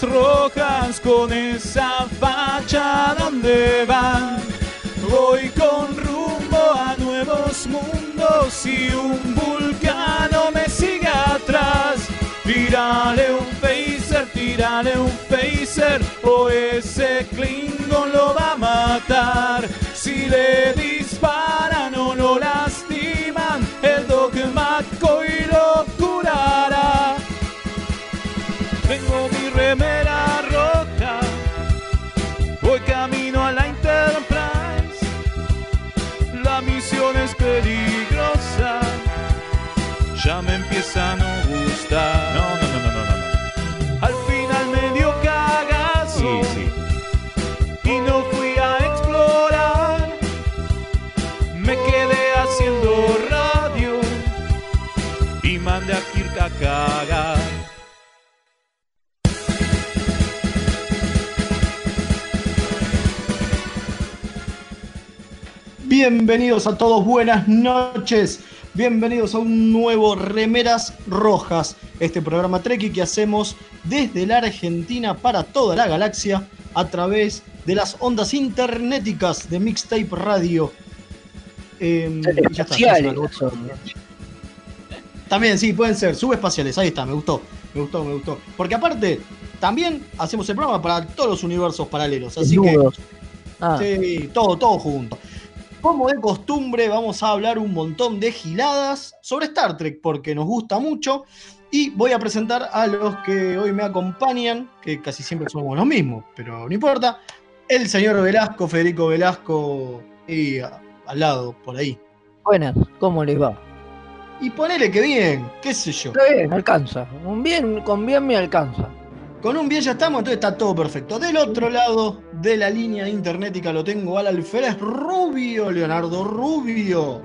rojas, con esa facha donde van. Bienvenidos a todos, buenas noches. Bienvenidos a un nuevo Remeras Rojas, este programa Treki que hacemos desde la Argentina para toda la galaxia a través de las ondas internéticas de Mixtape Radio. Eh, ya está, ya. También, sí, pueden ser subespaciales, ahí está, me gustó, me gustó, me gustó. Porque aparte, también hacemos el programa para todos los universos paralelos, así que Desnudos. Ah, Sí, todo, todo junto. Como de costumbre, vamos a hablar un montón de giladas sobre Star Trek, porque nos gusta mucho. Y voy a presentar a los que hoy me acompañan, que casi siempre somos los mismos, pero no importa. El señor Velasco, Federico Velasco, y a- al lado, por ahí. buenas, ¿cómo les va? Y ponele que bien, qué sé yo. Está bien, alcanza. Un bien, con bien me alcanza. Con un bien ya estamos, entonces está todo perfecto. Del otro lado de la línea internetica lo tengo al alférez Rubio, Leonardo Rubio.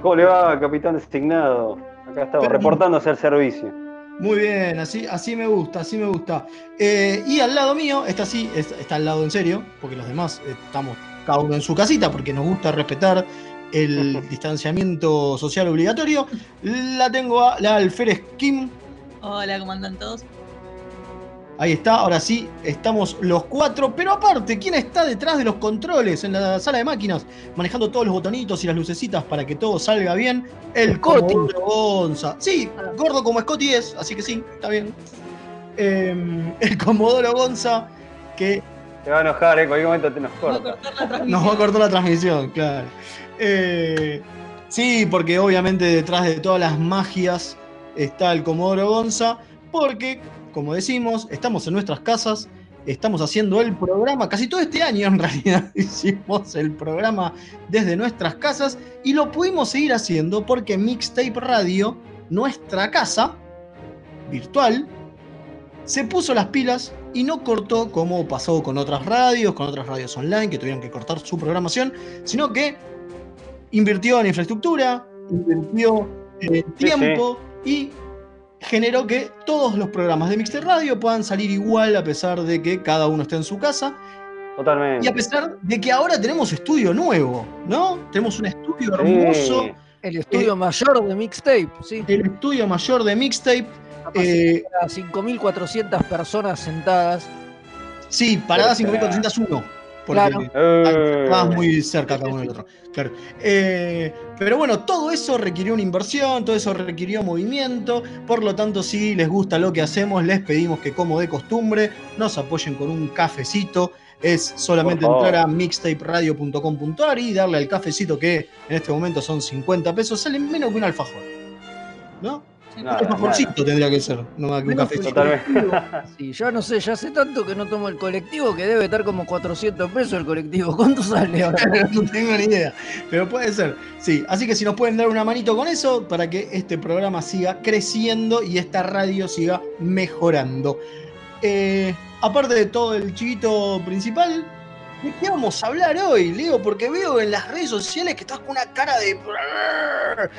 ¿Cómo le va, capitán designado? Acá estamos, Pero- reportándose al servicio. Muy bien, así, así me gusta, así me gusta. Eh, y al lado mío, está así, es- está al lado en serio, porque los demás estamos cada uno en su casita, porque nos gusta respetar el distanciamiento social obligatorio. La tengo a la alférez Kim. Hola, ¿cómo andan todos? Ahí está, ahora sí, estamos los cuatro. Pero aparte, ¿quién está detrás de los controles en la sala de máquinas? Manejando todos los botonitos y las lucecitas para que todo salga bien. El Scotty. Comodoro Gonza. Sí, gordo como Scotty es, así que sí, está bien. Eh, el Comodoro Gonza, que Te va a enojar, ¿eh? En cualquier momento te nos corta. cortar la transmisión. nos va a cortar la transmisión, claro. Eh, sí, porque obviamente detrás de todas las magias está el Comodoro Gonza, porque, como decimos, estamos en nuestras casas, estamos haciendo el programa, casi todo este año en realidad hicimos el programa desde nuestras casas y lo pudimos seguir haciendo porque Mixtape Radio, nuestra casa virtual, se puso las pilas y no cortó como pasó con otras radios, con otras radios online que tuvieron que cortar su programación, sino que invirtió en infraestructura, invirtió en tiempo y generó que todos los programas de Mixter Radio puedan salir igual a pesar de que cada uno esté en su casa Totalmente. y a pesar de que ahora tenemos estudio nuevo, ¿no? Tenemos un estudio hermoso, Sí. El estudio mayor de Mixtape, sí. el estudio mayor de Mixtape. Eh, A 5.400 personas sentadas. sí, parada Pero, 5401. Porque Claro. Eh, Estabas muy cerca cada uno del otro. Claro. Eh, pero bueno, todo eso requirió una inversión, todo eso requirió movimiento. Por lo tanto, si les gusta lo que hacemos, les pedimos que, como de costumbre, nos apoyen con un cafecito. Es solamente entrar a mixtaperadio.com.ar y darle al cafecito que en este momento son 50 pesos. Sale menos que un alfajor. ¿No? Un Nada, alfajorcito tendría que ser, no más que un cafecito. Sí, yo no sé, ya hace tanto que no tomo el colectivo que debe estar como 400 pesos el colectivo. ¿Cuánto sale ahora? no tengo ni idea, pero puede ser. Sí, así que si nos pueden dar una manito con eso para que este programa siga creciendo y esta radio siga mejorando. Eh, aparte de todo el chivito principal, ¿de qué vamos a hablar hoy, Leo? Porque veo en las redes sociales que estás con una cara de.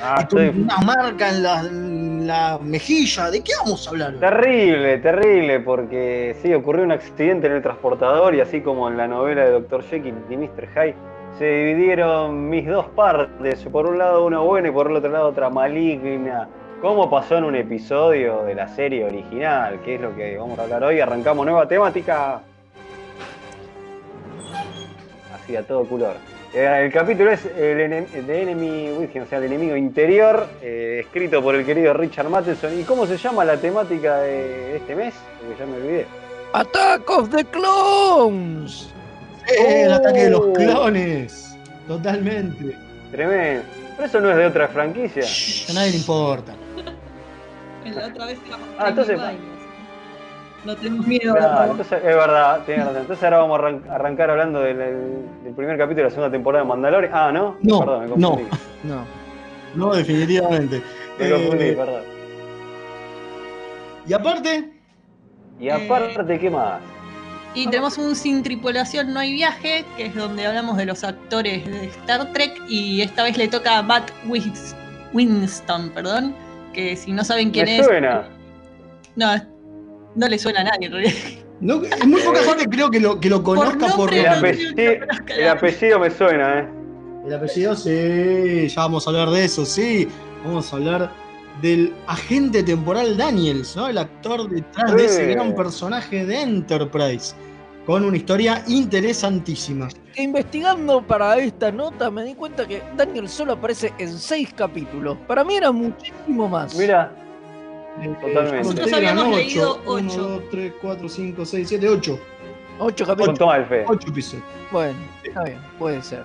Ah, y estoy una marca en la, en la mejilla. ¿De qué vamos a hablar hoy? terrible, terrible, porque sí, ocurrió un accidente en el transportador y así como en la novela de Dr. Jekyll y Mr. Hyde, se dividieron mis dos partes. Por un lado una buena y por el otro lado otra maligna. Como pasó en un episodio de la serie original, que es lo que vamos a hablar hoy. Arrancamos nueva temática. Así a todo color. Eh, el capítulo es el enem- The Enemy Within, o sea, el enemigo interior, eh, escrito por el querido Richard Matheson. ¿Y cómo se llama la temática de este mes? Porque ya me olvidé. ¡Attack of the Clones! Eh, el ataque de los Oh. clones. Totalmente. Tremendo. Pero eso no es de otra franquicia. Shh, a nadie le importa. La otra vez Ah, entonces-. No tenemos miedo. Entonces, es verdad, tienes razón. Entonces ahora vamos a arran- arrancar hablando del, del primer capítulo de la segunda temporada de Mandalorian. Ah, ¿no? No, Perdón, me no. confundí. No. No, definitivamente. Me Eh, confundí, perdón. y aparte, Y aparte, ¿qué más? Y tenemos un Sin Tripulación No Hay Viaje, que es donde hablamos de los actores de Star Trek. Y esta vez le toca a Matt Wins- Winston, perdón. Que si no saben quién Me es. suena. No, no le suena a nadie en realidad. no, es muy poca gente creo que lo, que lo conozca por, El apellido, el apellido me suena, ¿eh? El apellido, sí, ya vamos a hablar de eso, sí. Vamos a hablar del agente temporal Daniels, ¿no? El actor detrás de ese gran personaje de Enterprise. Con una historia interesantísima. Investigando para esta nota me di cuenta que Daniel solo aparece en seis capítulos. Para mí era muchísimo más. Mira, Totalmente. Nosotros habíamos ocho. leído Uno, ocho. dos, tres, cuatro, cinco, seis, siete, ocho. Ocho con capítulos. toma el fe. Ocho episodios. Bueno, está bien, puede ser.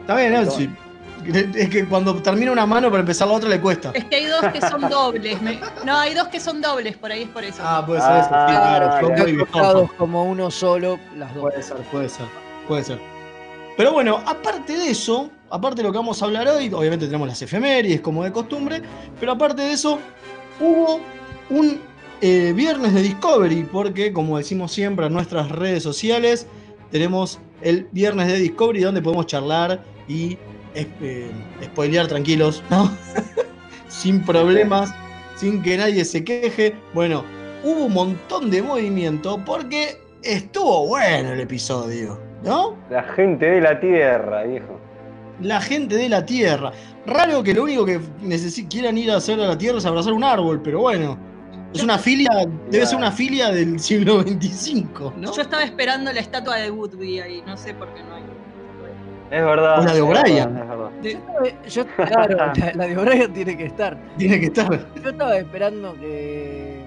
Está bien, Nancy. Es que cuando termina una mano para empezar la otra le cuesta. Es que hay dos que son dobles. me- No, hay dos que son dobles, por ahí es por eso. Ah, puede ser Ah, eso. Sí, claro. claro, muy cortados como uno solo, las dos. Puede ser, puede ser, puede ser. Pero bueno, aparte de eso, aparte de lo que vamos a hablar hoy, obviamente tenemos las efemérides como de costumbre, pero aparte de eso, hubo un eh, viernes de Discovery, porque como decimos siempre en nuestras redes sociales, tenemos el viernes de Discovery donde podemos charlar y eh, spoilear tranquilos, ¿no? sin problemas, sin que nadie se queje. Bueno, hubo un montón de movimiento porque estuvo bueno el episodio, ¿no? La gente de la tierra, viejo. La gente de la Tierra. Raro que lo único que quieran ir a hacer a la Tierra es abrazar un árbol, pero bueno. Es una filia, debe ser una filia del siglo XXV, ¿no? Yo estaba esperando la estatua de Woodby ahí, no sé por qué no hay. Es verdad. O la de es O'Brien. Yo, claro, la, la de O'Brien tiene que estar. Tiene que estar. Yo estaba esperando que,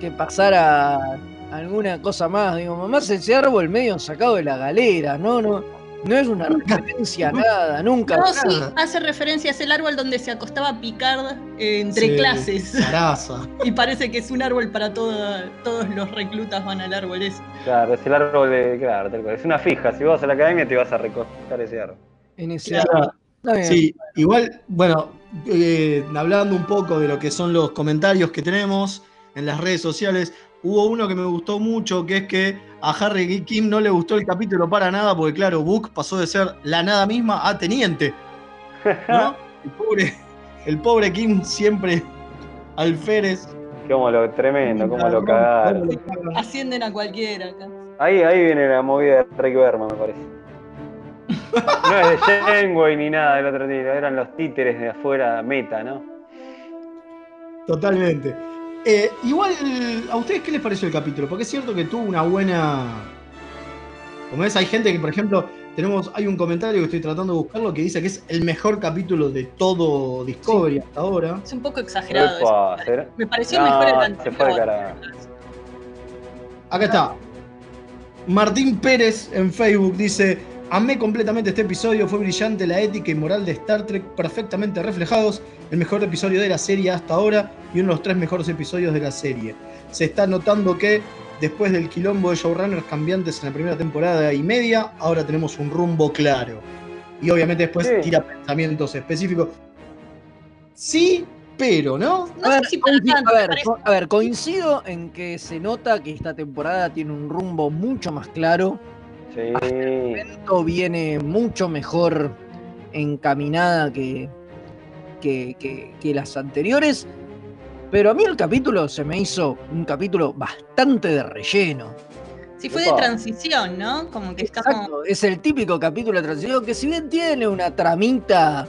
que pasara alguna cosa más. Digo, mamá, ese árbol medio sacado de la galera, no, no. No es una referencia a nada, nunca. No, sí, hace referencia, es el árbol donde se acostaba Picard eh, entre Sí, clases. Zaraza. Y parece que es un árbol para toda- todos los reclutas van al árbol ese. Claro, es el árbol de. Claro, tal cual. Es una fija. Si vas a la academia te vas a recostar ese árbol. En ese Claro. árbol. Sí, igual, bueno, eh, hablando un poco de lo que son los comentarios que tenemos en las redes sociales, hubo uno que me gustó mucho, que es que a Harry Kim no le gustó el capítulo para nada, porque claro, Book pasó de ser la nada misma a teniente. ¿no? El pobre, el pobre Kim siempre alférez. Como lo tremendo, como lo cagaron. Cómo lo cagaron. Ascienden a cualquiera acá. Ahí, ahí viene la movida de Rick Berman, me parece. No es de Janeway ni nada del otro tiro, eran los títeres de afuera meta, ¿no? Totalmente. Eh, igual, ¿a ustedes qué les pareció el capítulo? Porque es cierto que tuvo una buena. Como ves, hay gente que, por ejemplo, tenemos, hay un comentario que estoy tratando de buscarlo que dice que es el mejor capítulo de todo Discovery hasta ahora. Es un poco exagerado. Epa, eso. Me pareció No, mejor el se anterior. fue. Acá está. Martín Pérez en Facebook dice: Amé completamente este episodio, fue brillante la ética y moral de Star Trek perfectamente reflejados. El mejor episodio de la serie hasta ahora y uno de los tres mejores episodios de la serie. Se está notando que después del quilombo de showrunners cambiantes en la primera temporada y media, ahora tenemos un rumbo claro. Y obviamente después Sí. tira pensamientos específicos. Sí, pero, ¿no? No a, ver, sé si para coincido, tanto, a, ver, a ver, coincido en que se nota que esta temporada tiene un rumbo mucho más claro. Sí. Esto viene mucho mejor encaminada que, que, que- que las anteriores. Pero a mí el capítulo se me hizo un capítulo bastante de relleno. Sí, fue de transición, ¿no? Como que está como. Exacto, es el típico capítulo de transición que si bien tiene una tramita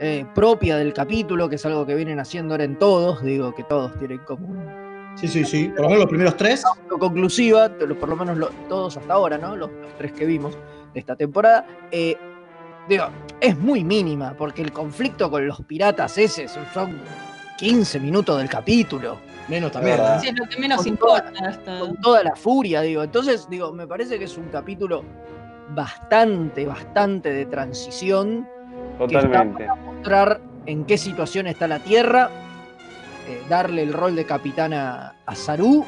eh, propia del capítulo, que es algo que vienen haciendo ahora en todos, digo que todos tienen como un- Sí, sí, sí. Por lo menos los primeros tres. conclusiva, por lo menos todos hasta ahora, ¿no? Los, los tres que vimos de esta temporada. eh, digo, es muy mínima, porque el conflicto con los piratas ese son- son 15 minutos del capítulo. Menos también. verdad. ¿eh? Sí, es lo que menos Con importa. esto. con toda la furia, digo. Entonces, digo, me parece que es un capítulo bastante, bastante de transición, Totalmente. mostrar en qué situación está la Tierra, eh, darle el rol de capitán a, a Saru,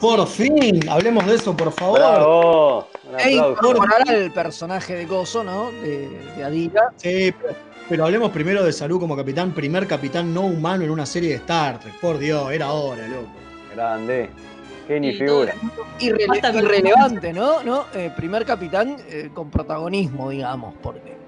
Por fin, hablemos de eso, por favor. Bravo. E al personaje de Gozo, ¿no? De, de Adira. Sí, pero, pero hablemos primero de Saru como capitán, primer capitán no humano en una serie de Star Trek. Por Dios, era hora, loco. Grande. Genio figura. Irrelevante, ¿no? ¿No? Eh, primer capitán eh, con protagonismo, digamos, porque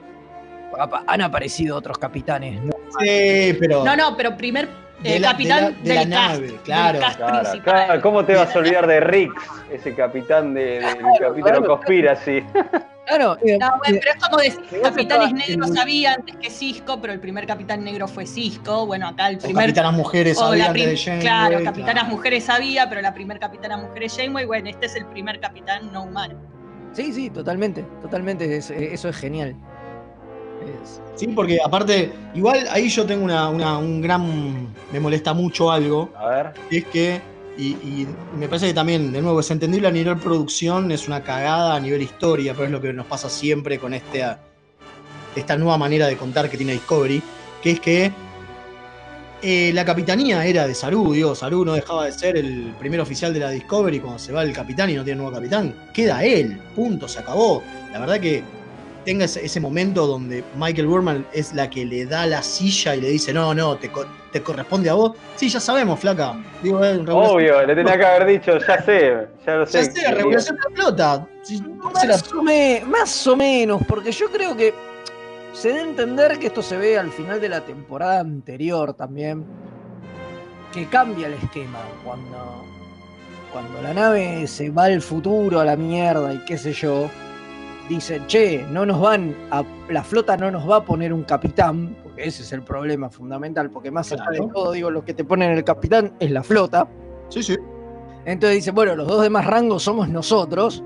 han aparecido otros capitanes, ¿no? Sí, pero. No, no, pero primer De la- capitán de la- de del la cast, nave, del claro. cast Claro, ¿Cómo te vas a olvidar de Rix, ese capitán de- del capítulo claro. Conspiracy? Claro, eh, No, bueno, pero es como decir, capitanes negros había antes que Cisco, pero el primer capitán negro fue Cisco. Bueno, acá el O primer. capitanas mujeres o había la antes de Janeway, claro, capitanas claro. mujeres había, pero la primer capitana mujer es Janeway. Bueno, este es el primer capitán no humano. sí, sí, totalmente, totalmente, es- eh, eso es genial. Sí, porque aparte, igual ahí yo tengo una, una- un gran. Me molesta mucho algo. A ver. y es que. Y, y me parece que también, de nuevo, es entendible a nivel producción, es una cagada a nivel historia, pero es lo que nos pasa siempre con este, esta nueva manera de contar que tiene Discovery, que es que eh, la capitanía era de Saru, digo, Saru no dejaba de ser el primer oficial de la Discovery cuando se va el capitán y no tiene nuevo capitán. Queda él, punto, se acabó. La verdad que tenga ese, ese momento donde Michael Burman es la que le da la silla y le dice, no, no, te, co- te corresponde a vos. Sí, ya sabemos, flaca. Digo, eh, Obvio, le tenía que haber dicho, ya sé, ya lo sé. Ya sé, regulación de la flota. Si- se la- Más o, me- más o menos, porque yo creo que se debe entender que esto se ve al final de la temporada anterior también, que cambia el esquema cuando, cuando la nave se va al futuro, a la mierda y qué sé yo. Dicen, che, no nos van a, la flota no nos va a poner un capitán, porque ese es el problema fundamental, porque más allá de todo, digo, lo que te ponen el capitán es la flota. Sí, sí. Entonces dicen, bueno, los dos demás rangos somos nosotros,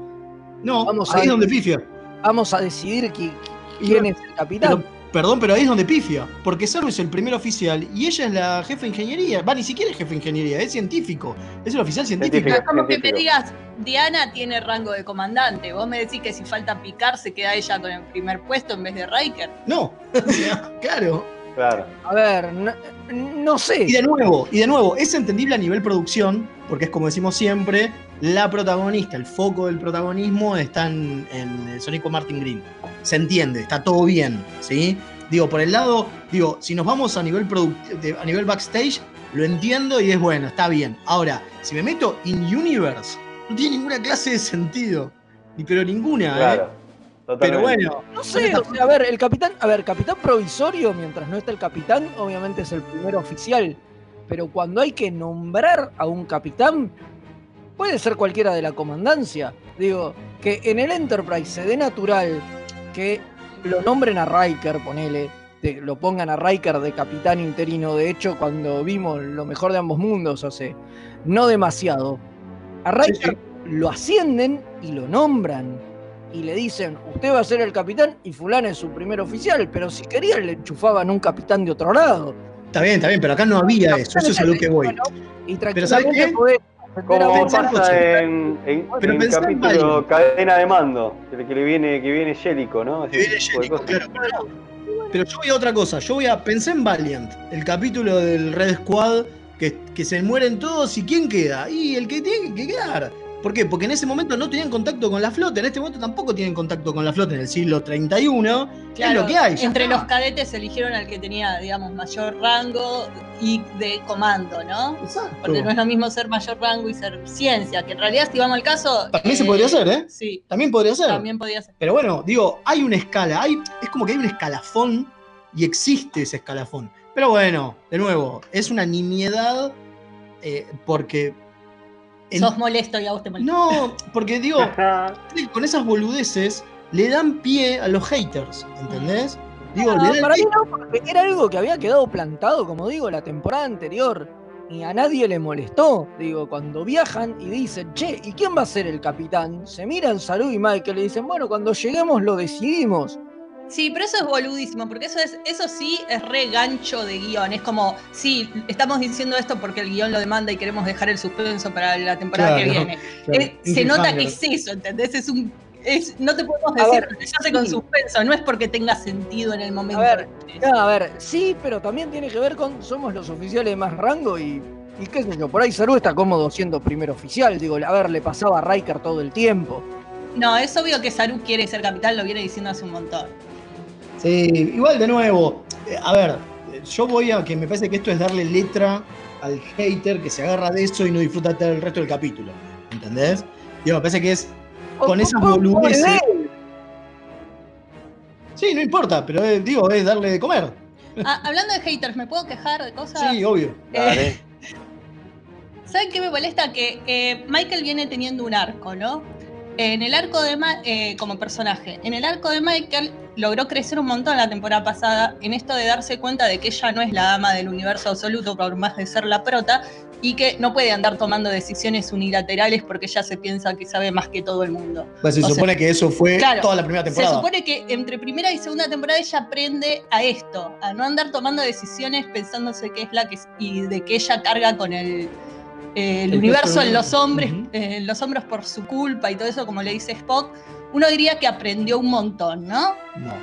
No, Vamos ahí a- es donde pifia. vamos a decidir quién es el capitán. Perdón, pero ahí es donde pifia. Porque Saru es el primer oficial y ella es la jefa de ingeniería. Va, ni siquiera es jefe de ingeniería, es científico. Es el oficial científico. Científico. Es como que me digas, Diana tiene rango de comandante. Vos me decís que si falta picar se queda ella con el primer puesto en vez de Riker. No, claro. Claro. A ver, no, no sé. Y de nuevo, y de nuevo, es entendible a nivel producción, porque es como decimos siempre, la protagonista, el foco del protagonismo está en, en el Sonico Martin Green. Se entiende, está todo bien, ¿sí? Digo, por el lado, digo, si nos vamos a nivel a nivel backstage, lo entiendo y es bueno, está bien. Ahora, si me meto in universe, no tiene ninguna clase de sentido. Ni pero ninguna, ¿eh? Claro. Pero Totalmente. bueno, No sé, o sea, a ver, el capitán, a ver, capitán provisorio, mientras no está el capitán, obviamente es el primer oficial. Pero cuando hay que nombrar a un capitán, puede ser cualquiera de la comandancia. Digo, que en el Enterprise se dé natural que lo nombren a Riker, ponele, de- lo pongan a Riker de capitán interino. De hecho, cuando vimos lo mejor de ambos mundos hace no demasiado, a Riker lo ascienden y lo nombran. Y le dicen, usted va a ser el capitán y fulano es su primer oficial, pero si querían le enchufaban un capitán de otro lado. está bien, está bien, pero acá no había eso, eso es a lo que voy. Y Pero ¿sabes qué? podés Como pasa en, en, Pero en en capítulo cadena de mando, que, que le viene, que viene Jellico, ¿no? Que viene Jellico, claro. Pero yo voy a otra cosa, yo voy a pensé en Valiant, el capítulo del Red Squad, que, que se mueren todos y ¿quién queda? Y el que tiene que quedar. ¿Por qué? Porque en ese momento no tenían contacto con la flota, en este momento tampoco tienen contacto con la flota en el siglo 31. es lo que hay. Entre los cadetes eligieron al que tenía, digamos, mayor rango y de comando, ¿no? Exacto. Porque no es lo mismo ser mayor rango y ser ciencia, que en realidad, si vamos al caso. También se eh, podría hacer, ¿eh? Sí, También podría ser. también podría ser. Pero bueno, digo, hay una escala, hay, es como que hay un escalafón y existe ese escalafón. Pero bueno, de nuevo, es una nimiedad eh, porque... en- Sos molesto y a vos te molesta. no, porque digo, con esas boludeces le dan pie a los haters, ¿entendés? Digo, Ah, le dan para mí no, porque era algo que había quedado plantado, como digo, la temporada anterior. Y a nadie le molestó. Digo, cuando viajan y dicen, che, ¿y quién va a ser el capitán? Se miran Salud y Michael y dicen, bueno, cuando lleguemos lo decidimos. Sí, pero eso es boludísimo, porque eso es, eso sí es re gancho de guion. Es como, sí, estamos diciendo esto porque el guion lo demanda y queremos dejar el suspenso para la temporada que viene. claro, Eh, se nota que es eso, ¿entendés? Es un. Es, no te podemos decir ver, lo que se hace con sí. suspenso, no es porque tenga sentido en el momento. ver, que- No, a ver, sí, pero también tiene que ver con, somos los oficiales de más rango y, y qué sé yo, por ahí Salud está cómodo siendo primer oficial. Digo, a ver, le pasaba a Riker todo el tiempo. No, es obvio que Saru quiere ser capitán, lo viene diciendo hace un montón. Sí, igual de nuevo, eh, a ver, eh, yo voy a que me parece que esto es darle letra al hater que se agarra de eso y no disfruta el resto del capítulo. ¿Entendés? Digo, me parece que es con esas boludeces. Sí, no importa, pero eh, digo, es darle de comer. Ah, hablando de haters, ¿me puedo quejar de cosas? Sí, obvio. Dale. ¿Saben qué me molesta? Que eh, Michael viene teniendo un arco, ¿no? En el arco de Ma- eh, como personaje, en el arco de Michael logró crecer un montón la temporada pasada en esto de darse cuenta de que ella no es la dama del universo absoluto por más de ser la prota y que no puede andar tomando decisiones unilaterales porque ella se piensa que sabe más que todo el mundo. Pues se O sea, supone que eso fue claro, toda la primera Se temporada. supone que entre primera y segunda temporada ella aprende a esto, a no andar tomando decisiones pensándose que es la que y de que ella carga con el, eh, el El universo en los hombres, eh, en los hombros por su culpa y todo eso, como le dice Spock. Uno diría que aprendió un montón, ¿no? No.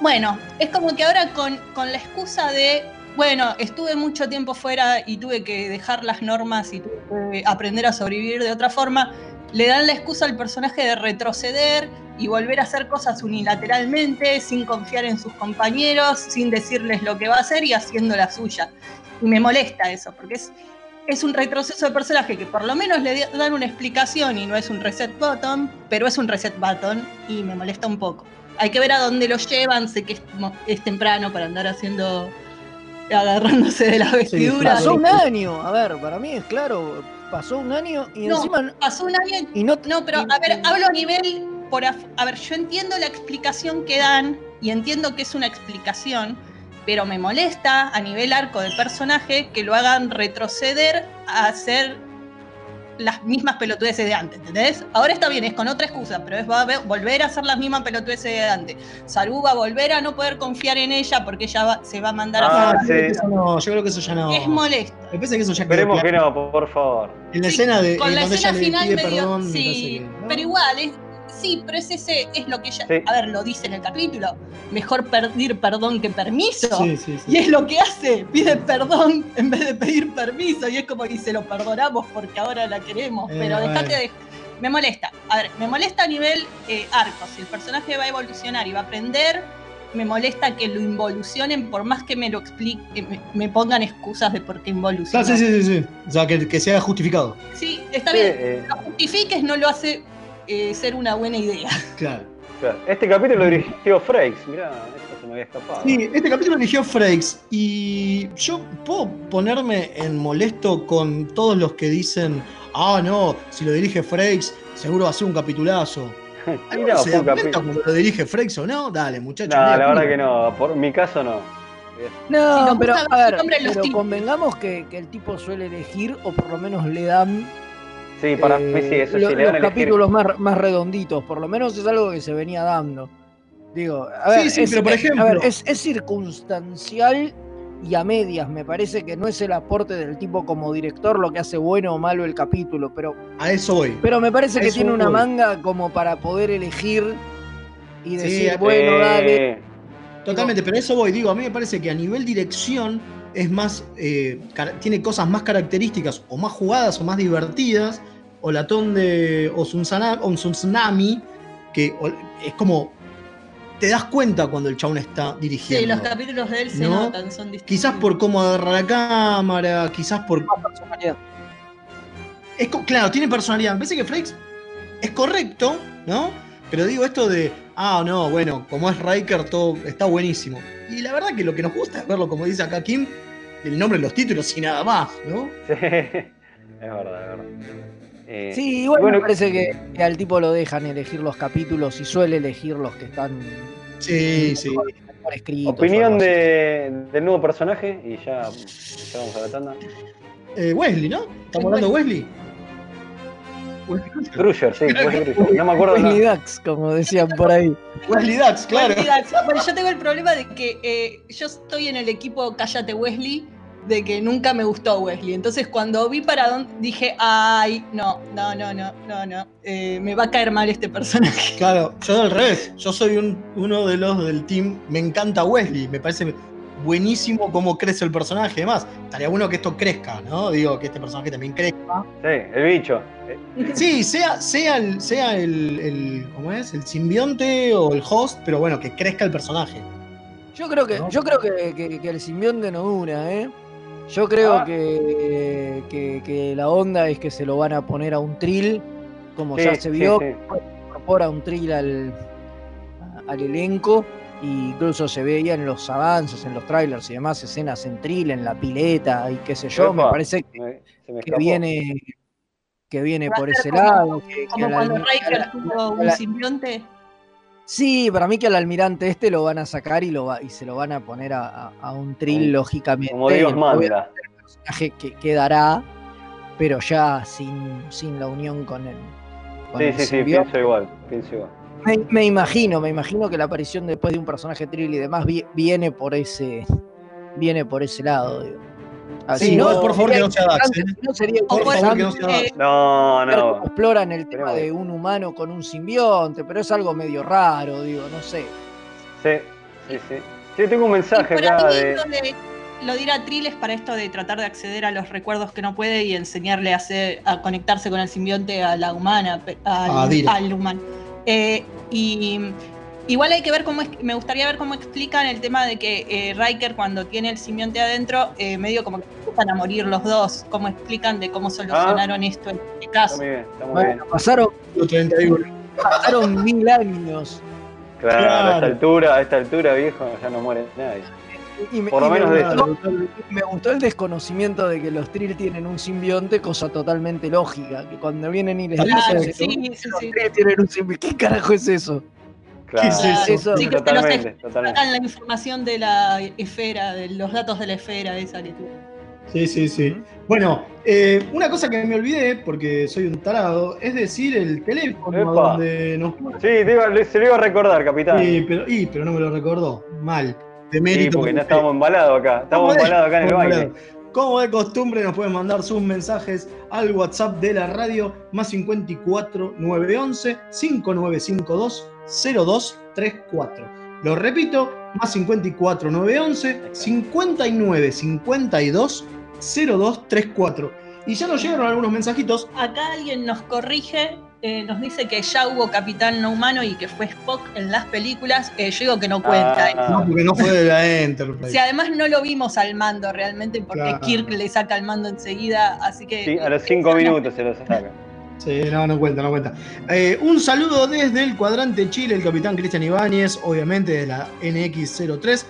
Bueno, es como que ahora con, con la excusa de, bueno, estuve mucho tiempo fuera y tuve que dejar las normas y tuve que aprender a sobrevivir de otra forma, le dan la excusa al personaje de retroceder y volver a hacer cosas unilateralmente, sin confiar en sus compañeros, sin decirles lo que va a hacer y haciendo la suya. Y me molesta eso, porque es, es un retroceso de personaje que por lo menos le dan una explicación y no es un reset button, pero es un reset button y me molesta un poco. Hay que ver a dónde lo llevan, sé que es, mo- es temprano para andar haciendo, agarrándose de las vestiduras. Pasó un año, a ver, para mí es claro, pasó un año y No. encima. Pasó un año Y no, No, pero a ver, hablo a nivel. Por a ver, yo entiendo la explicación que dan y entiendo que es una explicación, pero me molesta a nivel arco del personaje que lo hagan retroceder a hacer las mismas pelotudeces de antes, ¿entendés? Ahora está bien, es con otra excusa, pero es va a ve- volver a hacer las mismas pelotudeces de antes. Saru va a volver a no poder confiar en ella porque ella va- se va a mandar Ah, a que sí. eso no, yo creo que eso ya no. Es molesto. Me parece que eso ya quedó Esperemos que no, por- favor. En la Sí, escena de con eh, la escena final medio, me sí, parece que, ¿no? pero igual es, sí, pero es ese es lo que ella, Sí. a ver, lo dice en el capítulo, mejor pedir perdón que permiso. Sí, sí, sí. Y es lo que hace, pide perdón en vez de pedir permiso y es como dice, lo perdonamos porque ahora la queremos, Eh, pero dejate de me molesta. A ver, me molesta a nivel eh, arco, si el personaje va a evolucionar y va a aprender, me molesta que lo involucionen por más que me lo explique, me, me pongan excusas de por qué Ah, involucionan. sí, sí, sí, sí. O sea, que, que sea justificado. Sí, está Sí, bien, eh, lo justifiques no lo hace eh, ser una buena idea. Claro. claro. Este capítulo lo dirigió Frakes, mirá, esto se me había escapado. Sí, este capítulo eligió Frakes y yo puedo ponerme en molesto con todos los que dicen, ah, no, si lo dirige Frakes, seguro va a ser un capitulazo. ¿Se fue da un cuenta cuando lo dirige Frakes o no? Dale, muchachos. No, mira, la verdad mira. que no, por mi caso no. No, Si nos pero a ver, pero tipos. convengamos que, que el tipo suele elegir, o por lo menos le dan Sí, para eh, mí sí, eso lo- sí, le van a los capítulos más, más redonditos, por lo menos es algo que se venía dando. Digo, a ver, Sí, sí, es, pero por ejemplo- a ver, es, es circunstancial y a medias. Me parece que no es el aporte del tipo como director lo que hace bueno o malo el capítulo, pero, A eso voy. pero me parece A que tiene una voy. manga como para poder elegir y Sí, decir, eh, bueno, dale. Totalmente, pero a eso voy. Digo, a mí me parece que a nivel dirección es más, eh, tiene cosas más características o más jugadas o más divertidas o Latón de Osunsanami, que es como. Te das cuenta cuando el chabón está Sí, dirigiendo. los capítulos de él se ¿No? notan, son distintos. Quizás por cómo agarra la cámara, quizás por. Más personalidad. Es claro, tiene personalidad. Me parece que Frakes es correcto, ¿no? Pero digo esto de, ah, no, bueno, como es Riker, todo está buenísimo. Y la verdad que lo que nos gusta es verlo, como dice acá Kim, el nombre en los títulos y nada más, ¿no? Sí, es verdad, es verdad. Eh, Sí, igual bueno, me parece que, que al tipo lo dejan elegir los capítulos y suele elegir los que están Sí, sí. mejor escritos. o Opinión de, del nuevo personaje y ya, ya vamos a la tanda. Eh, Wesley, ¿no? ¿Estamos hablando de Wesley? Wesley Crusher. Crusher, sí, Wesley Crusher. No me acuerdo. Wesley no. Dax, como decían por ahí. Wesley Dax, claro. Wesley Dax. Bueno, yo tengo el problema de que eh, yo estoy en el equipo Cállate Wesley, de que nunca me gustó Wesley. Entonces cuando vi para dónde dije, ay, no, no, no, no, no, no, eh, me va a caer mal este personaje. Claro, yo al revés. Yo soy un- uno de los del team. Me encanta Wesley. Me parece buenísimo cómo crece el personaje. Además, estaría bueno que esto crezca, ¿no? Digo, que este personaje también crezca. Sí, el bicho. Sí, sea, sea, el, sea el, el- ¿cómo es? El simbionte o el host, pero bueno, que crezca el personaje. Yo creo que, ¿No? yo creo que, que- que el simbionte no dura, ¿eh? Yo creo Ah. que, que, que la onda es que se lo van a poner a un trill, como Sí, ya se sí, vio, sí. incorpora un trill al, al elenco, y incluso se veía en los avances, en los trailers y demás, escenas en trill, en la pileta y qué sé yo, me parece que, me- se me que escapó. viene que viene por ese como- lado. que- Como cuando Riker tuvo un la- simbionte. Sí, para mí que al almirante este lo van a sacar y, lo va- y se lo van a poner a, a- a un trill, lógicamente. Como Dios manda. personaje que quedará, pero ya sin, sin la unión con el. con Sí, el sí, sí, pienso igual, pienso igual. me, me imagino, me imagino que la aparición después de un personaje trill y demás vi- viene por ese. Viene por ese lado, digo. Ah, Sí, no, por favor, que no sea Dax, interesante, ¿eh? si no sería Por favor, que no sea eh, No, no. exploran el tema de un humano con un simbionte, pero es algo medio raro, digo, no sé. Sí, sí, sí. Sí, tengo un mensaje para acá mí de. lo, de- lo dirá Trill es para esto de tratar de acceder a los recuerdos que no puede y enseñarle a, hacer, a conectarse con el simbionte a la humana, al, A Dira. al humano. Eh, y igual hay que ver cómo es, me gustaría ver cómo explican el tema de que eh, Riker cuando tiene el simbionte adentro, eh, medio como que empiezan a morir los dos, cómo explican de cómo solucionaron esto en este Está caso. muy bien, está muy bien. Pasaron, 31. pasaron mil años. Claro, a esta altura, a esta altura, viejo, ya no muere nadie. Y me, Por lo y me menos de gustó, me gustó el desconocimiento de que los Trill tienen un simbionte, cosa totalmente lógica. Que cuando vienen y les Claro, dicen sí, "Los sí, sí. Trill tienen un simbionte, ¿qué carajo es eso? Claro. eso? Sí, que se los Totalmente, totalmente. sacan la información de la esfera, de los datos de la esfera esa que tuvo. Sí, sí, sí. Bueno, eh, una cosa que me olvidé, porque soy un tarado, es decir, el teléfono Epa. donde nos Sí, te iba- se lo iba a recordar, capitán. Sí, Sí, pero, y, pero no me lo recordó. Mal. De mérito. porque no usted. estábamos embalados acá. Estábamos ¿Cómo de- embalados acá en el baile. Como de costumbre, nos pueden mandar sus mensajes al WhatsApp de la radio más 54 911 5952 0234. Lo repito, más 54 911 59 52 0234. Y ya nos llegaron algunos mensajitos. Acá alguien nos corrige, eh, nos dice que ya hubo capitán no humano y que fue Spock en las películas. Eh, yo digo que no cuenta. Ah. No, porque no fue de la Enterprise. Si además no lo vimos al mando realmente, porque Claro. Kirk le saca el mando enseguida, así que. Sí, a los cinco minutos se lo saca. Sí, no, no cuenta, no cuenta. Eh, un saludo desde el cuadrante Chile, el capitán Cristian Ibáñez, obviamente de la NX03.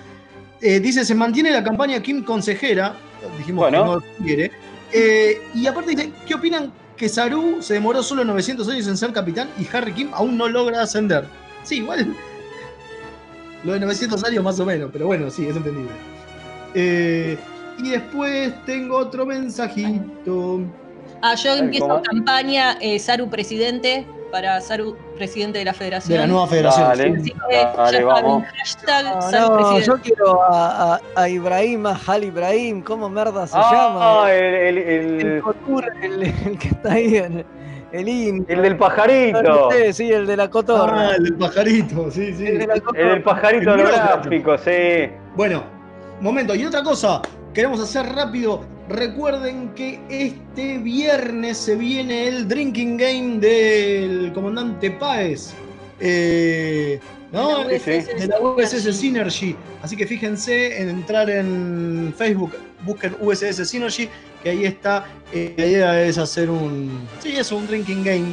Eh, dice, se mantiene la campaña Kim Consejera, dijimos Bueno. que no quiere. Eh, y aparte dice, ¿qué opinan que Saru se demoró solo 900 años en ser capitán y Harry Kim aún no logra ascender? Sí, igual. Lo de 900 años más o menos, pero bueno, sí, es entendible. Y después tengo otro mensajito. Ah, yo empiezo ¿cómo? campaña eh, Saru presidente para Saru presidente de la federación. De la nueva federación. Dale. Así que ya Dale, vamos. hashtag No, Saru no, presidente. yo quiero a, a, a Ibrahim, a Hal Ibrahim, ¿cómo merda se Ah, llama? el, el, El, el, Cotur, el, el que está ahí, el, el indio. el del pajarito. Sí, sí, el de la cotorra. Ah, el del pajarito, sí, sí. El de la El cotorra. del pajarito El holográfico, sí. Bueno, momento. Y otra cosa, queremos hacer rápido recuerden que este viernes se viene el drinking game del comandante Páez. Eh, ¿no? De la Sí, sí. de la USS Synergy. Así que fíjense en entrar en Facebook, busquen USS Synergy, que ahí está. Eh, la idea es hacer un. Sí, es un drinking game.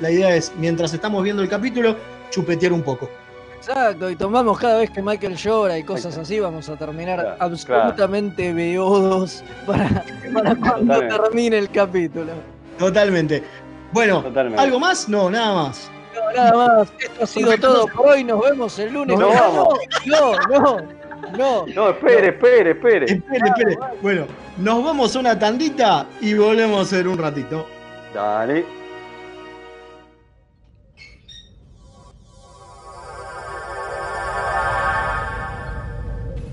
La idea es, mientras estamos viendo el capítulo, chupetear un poco. Exacto, y tomamos cada vez que Michael llora y cosas así, vamos a terminar Claro, absolutamente beodos para, para cuando Totalmente. termine el capítulo. Totalmente. Bueno, Totalmente. ¿algo más? No, nada más. No, nada más, esto ha sido Perfecto. todo por hoy, nos vemos el lunes. Vamos. No, no, no. No, espere, espere, espere. Espere, espere. Bueno, nos vamos a una tandita y volvemos en un ratito. Dale.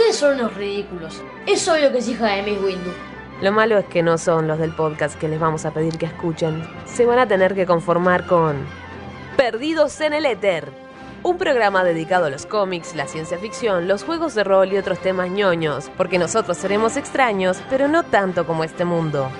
Ustedes son unos ridículos. Es obvio que es hija de Miss Windu. Lo malo es que no son los del podcast que les vamos a pedir que escuchen. Se van a tener que conformar con Perdidos en el Éter. Un programa dedicado a los cómics, la ciencia ficción, los juegos de rol y otros temas ñoños, porque nosotros seremos extraños, pero no tanto como este mundo.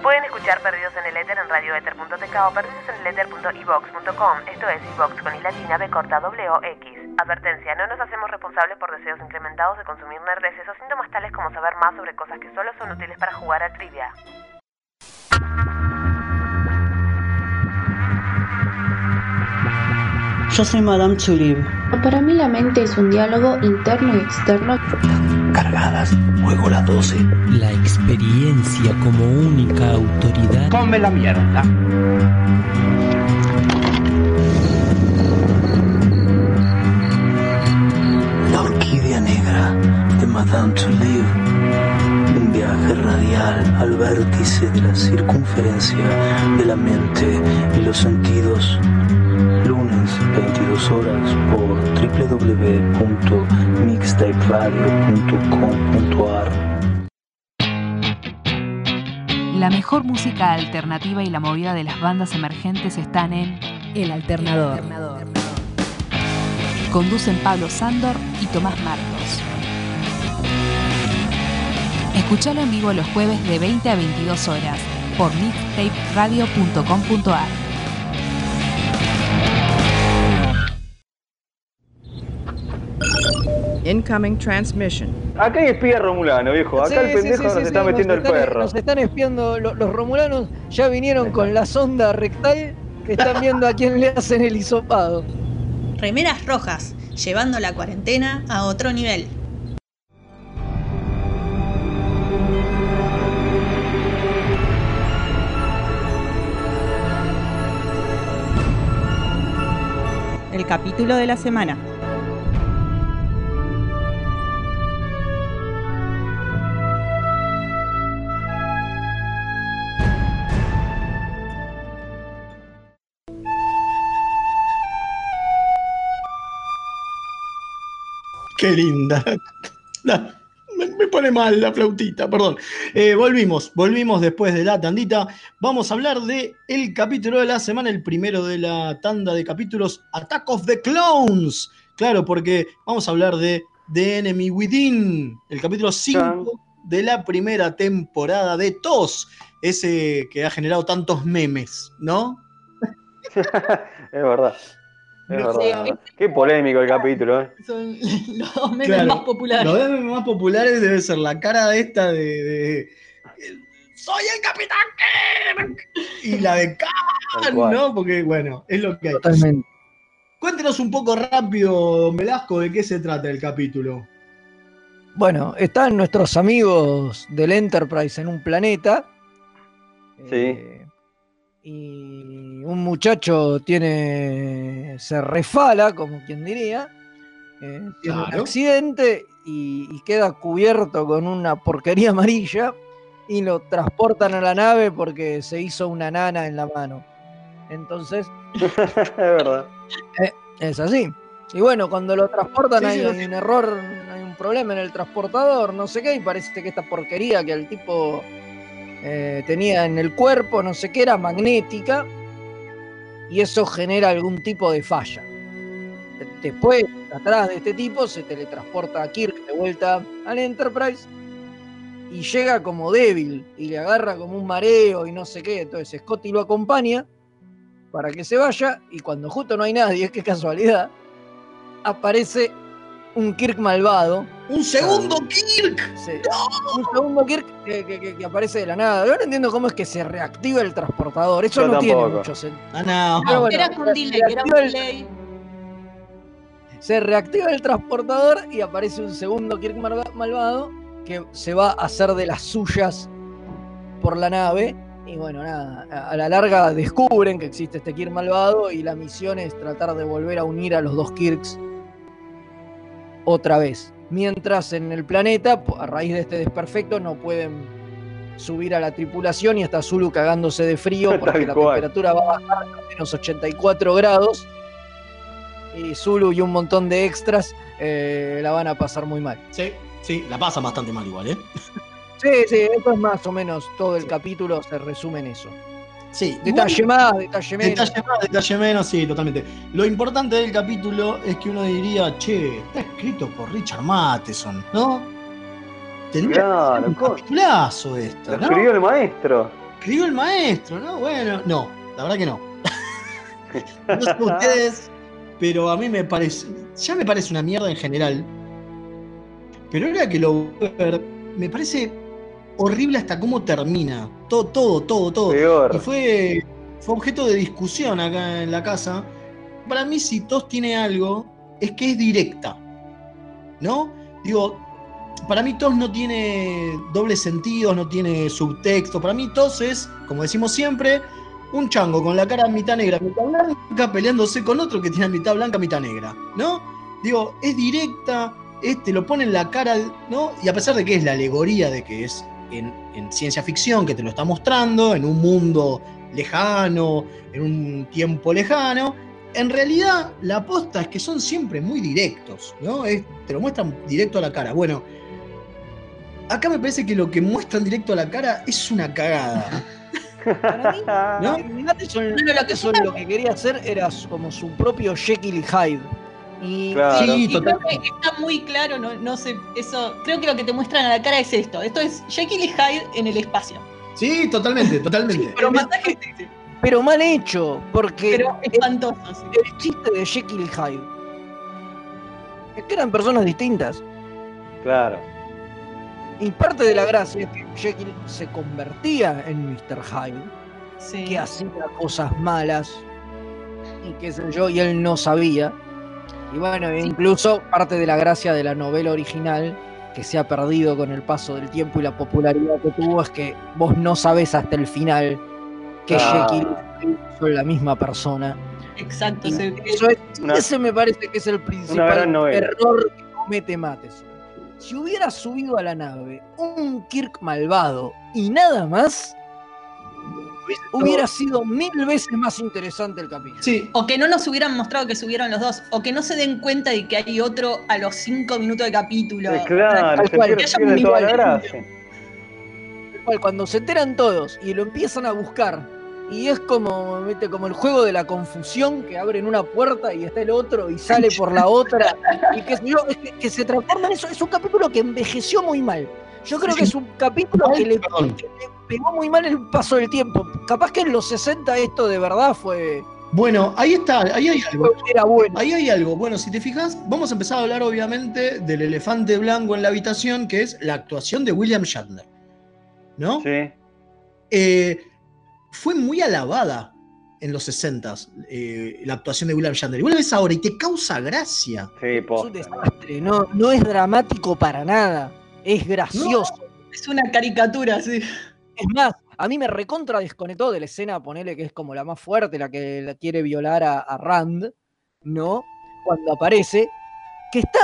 Pueden escuchar Perdidos en el Éter en radioether.tk o perdidoseneleter.evox.com. Esto es iVox con i latina b corta w x. Advertencia, no nos hacemos responsables por deseos incrementados de consumir nerdeces o síntomas tales como saber más sobre cosas que solo son útiles para jugar a trivia. Yo soy Madame Tulib. Para mí la mente es un diálogo interno y externo. Cargadas, juego las 12. La experiencia como única autoridad. Come la mierda. Tulib. Un viaje radial al vértice de la circunferencia de la mente y los sentidos. Lunes, 22 horas por www.mixtaperadio.com.ar La mejor música alternativa y la movida de las bandas emergentes están en El Alternador. Conducen Pablo Sándor y Tomás Marcos. Escuchalo en vivo los jueves de 20 a 22 horas por mixtaperadio.com.ar. Incoming transmission. Acá hay espía romulano, viejo. Acá Sí, el sí, pendejo sí, nos sí, está sí, metiendo nos el están- perro. Nos están espiando, lo- los romulanos ya vinieron con la sonda rectal, están viendo a quién le hacen el hisopado. Remeras rojas. Llevando la cuarentena a otro nivel. El capítulo de la semana. Qué linda. Me, pone mal la flautita, perdón. Eh, volvimos, volvimos después de la tandita. Vamos a hablar de el capítulo de la semana, el primero de la tanda de capítulos, Attack of the Clones. Claro, porque vamos a hablar de The Enemy Within, el capítulo 5 de la primera temporada de TOS, ese que ha generado tantos memes, ¿no? Es verdad. Qué polémico el capítulo, ¿eh? Son los dos memes Claro, más populares. Los memes más populares debe ser la cara de esta de, de- ¡Soy el Capitán Kirk! Y la de Khan. ¿no? Porque, bueno, es lo que hay. Totalmente. Cuéntenos un poco rápido, don Velasco, de qué se trata el capítulo. Bueno, están nuestros amigos del Enterprise en un planeta. Sí. eh, y un muchacho tiene. Se refala, como quien diría. eh, tiene un accidente y, y queda cubierto con una porquería amarilla. Y lo transportan a la nave porque se hizo una nana en la mano. Entonces, es verdad. eh, es así. Y bueno, cuando lo transportan Sí, hay, sí, lo hay un error, hay un problema en el transportador, no sé qué, y parece que esta porquería que el tipo eh, tenía en el cuerpo, no sé qué, era magnética, y eso genera algún tipo de falla. De- Después, atrás de este tipo, se teletransporta a Kirk de vuelta al Enterprise y llega como débil y le agarra como un mareo y no sé qué. Entonces Scotty lo acompaña para que se vaya y cuando justo no hay nadie, qué casualidad, aparece un Kirk malvado. ¡Un segundo Kirk! Sí, Un segundo Kirk que, que- que- que aparece de la nada. Yo no entiendo cómo es que se reactiva el transportador. Eso Yo no tiene mucho sentido. Ah, no. Bueno, Era con delay, era un el- delay. Se reactiva el transportador y aparece un segundo Kirk malva- malvado que se va a hacer de las suyas por la nave. Y bueno, nada, a a la larga descubren que existe este Kirk malvado y la misión es tratar de volver a unir a los dos Kirks otra vez. Mientras en el planeta, a raíz de este desperfecto, no pueden subir a la tripulación y está Zulu cagándose de frío porque la temperatura va a bajar a menos 84 grados y Zulu y un montón de extras eh, la van a pasar muy mal. Sí, sí, la pasan bastante mal igual, ¿eh? Sí, sí, eso es más o menos todo el capítulo, se resume en eso. Sí. Detalle más, detalle menos. Detalle más, detalle menos, sí, totalmente. Lo importante del capítulo es que uno diría, che, está escrito por Richard Matheson, ¿no? Tendría Claro, un capitulazo esto, Lo ¿no? escribió el maestro. Escribió el maestro, ¿no? Bueno, no, la verdad que no. No sé ustedes, pero a mí me parece, ya me parece una mierda en general. Pero ahora que lo voy a ver, me parece horrible hasta cómo termina. Todo, todo, todo, todo. Peor. Y fue, fue objeto de discusión acá en la casa. Para mí, si TOS tiene algo, es que es directa. ¿No? Digo, para mí TOS no tiene dobles sentidos, no tiene subtexto. Para mí TOS es, como decimos siempre, un chango con la cara mitad negra, mitad blanca, peleándose con otro que tiene mitad blanca, mitad negra. ¿No? Digo, es directa, este lo pone en la cara, ¿no? Y a pesar de que es la alegoría de que es en, en ciencia ficción, que te lo está mostrando, en un mundo lejano, en un tiempo lejano, en realidad la aposta es que son siempre muy directos, ¿no? Es- te lo muestran directo a la cara. Bueno, acá me parece que lo que muestran directo a la cara es una cagada. Para mí, ¿No? Que lo que quería hacer era como su propio Jekyll y Hyde. Y Claro. Sí, Y creo totalmente. que está muy claro, no, no sé, eso, creo que lo que te muestran a la cara es esto. Esto es Jekyll y Hyde en el espacio. Sí, totalmente, totalmente. Pero es mal hecho, porque pero espantoso. sí. el chiste de Jekyll y Hyde es que eran personas distintas. Claro. Y parte de la gracia es que Jekyll se convertía en Mr. Hyde, Sí. que hacía cosas malas y qué sé yo, y él no sabía. Y bueno, e incluso parte de la gracia de la novela original, que se ha perdido con el paso del tiempo y la popularidad que tuvo, es que vos no sabés hasta el final que Ah. Jekyll y son la misma persona. Exacto. Y se- eso es- Una- ese me parece que es el principal error que comete Matheson. Si hubiera subido a la nave un Kirk malvado y nada más, hubiera sido mil veces más interesante el capítulo. Sí, O que no nos hubieran mostrado que subieron los dos, o que no se den cuenta de que hay otro a los cinco minutos de capítulo. Claro, tal se pierde, que toda la gracia. Cuando se enteran todos y lo empiezan a buscar, y es como, ¿viste? como el juego de la confusión, que abren una puerta y está el otro y sale por la otra, y que, es que, que se transforma en eso. Es un capítulo que envejeció muy mal. Yo creo que es un capítulo que le, que le pegó muy mal el paso del tiempo. Capaz que en los 60 esto de verdad fue, bueno, ahí está, ahí hay algo. era bueno. Ahí hay algo. Bueno, si te fijas, vamos a empezar a hablar obviamente del elefante blanco en la habitación, que es la actuación de William Shatner. ¿no? Sí. eh, fue muy alabada en los 60 la actuación de William Shatner. Y vos la ves ahora y te causa gracia. Sí, Es un desastre, no, no es dramático para nada. Es gracioso. Es una caricatura, sí. Es más, a mí me recontra desconectó de la escena, ponele que es como la más fuerte, la que la quiere violar a, a Rand, ¿no? Cuando aparece, que está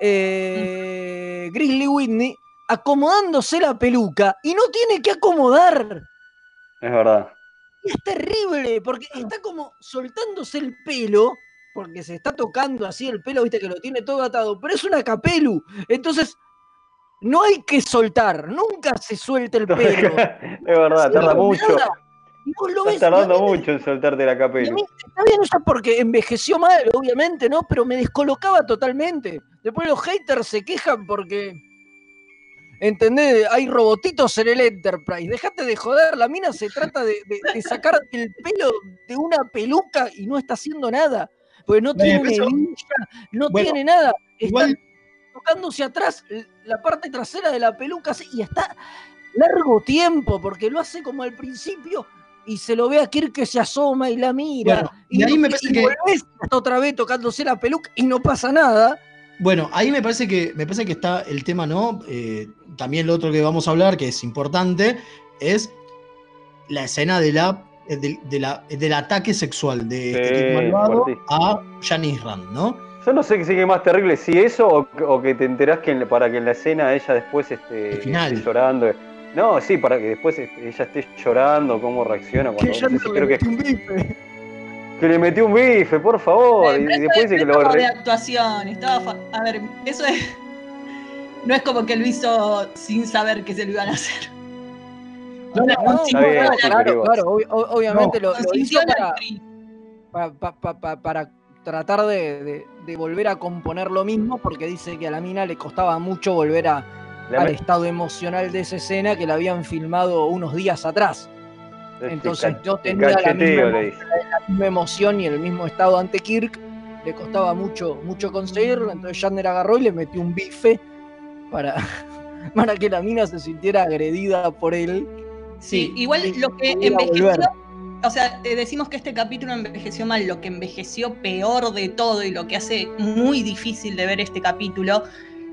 eh, Grizzly Whitney acomodándose la peluca y no tiene que acomodar. Es verdad. Y es terrible, porque está como soltándose el pelo, porque se está tocando así el pelo, viste que lo tiene todo atado, pero es una capelu. Entonces, no hay que soltar, nunca se suelta el pelo. es verdad, tarda mucho. lo Estás ves, tardando mucho en soltarte la capela. mí, está bien ella porque envejeció mal, obviamente, ¿no? Pero me descolocaba totalmente. Después los haters se quejan porque. ¿Entendés? Hay robotitos en el Enterprise. Dejate de joder, la mina se trata de, de- de sacar el pelo de una peluca y no está haciendo nada. Porque no tiene eso- hebilla, no Bueno, tiene nada. Está igual- tocándose atrás la parte trasera de la peluca así, y está largo tiempo porque lo hace como al principio y se lo ve a Kirk que se asoma y la mira. Bueno, y ahí no- me parece y que- hasta otra vez tocándose la peluca y no pasa nada. Bueno, ahí me parece que me parece que está el tema, ¿no? Eh, también lo otro que vamos a hablar, que es importante, es la escena de la, de, de la- del ataque sexual de este Sí, Kid malvado a Janice Rand, ¿no? Yo no sé qué sigue más terrible, si eso o, que- o que te enterás que en para que en la escena ella después este, El final. esté llorando. No, sí, para que después este, ella esté llorando, cómo reacciona cuando Que ya no sé no si le creo que, metió un bife. que le metió un bife, por favor. y, después es- dice que lo como de re- actuación. Estaba fa- a ver, eso es. No es como que lo hizo sin saber que se lo iban a hacer. No, no, No, claro, claro, obviamente lo, lo hizo para, para tratar de, de- de volver a componer lo mismo, porque dice que a la mina le costaba mucho volver a, al estado emocional de esa escena que la habían filmado unos días atrás. este, Entonces no tenía la misma, la emoción y el mismo estado ante Kirk. Le costaba mucho, mucho conseguirlo. Entonces Shatner agarró y le metió un bife para, para que la mina se sintiera agredida por él. Sí, y- igual y lo que envejeció. volver. O sea, decimos que este capítulo envejeció mal. Lo que envejeció peor de todo y lo que hace muy difícil de ver este capítulo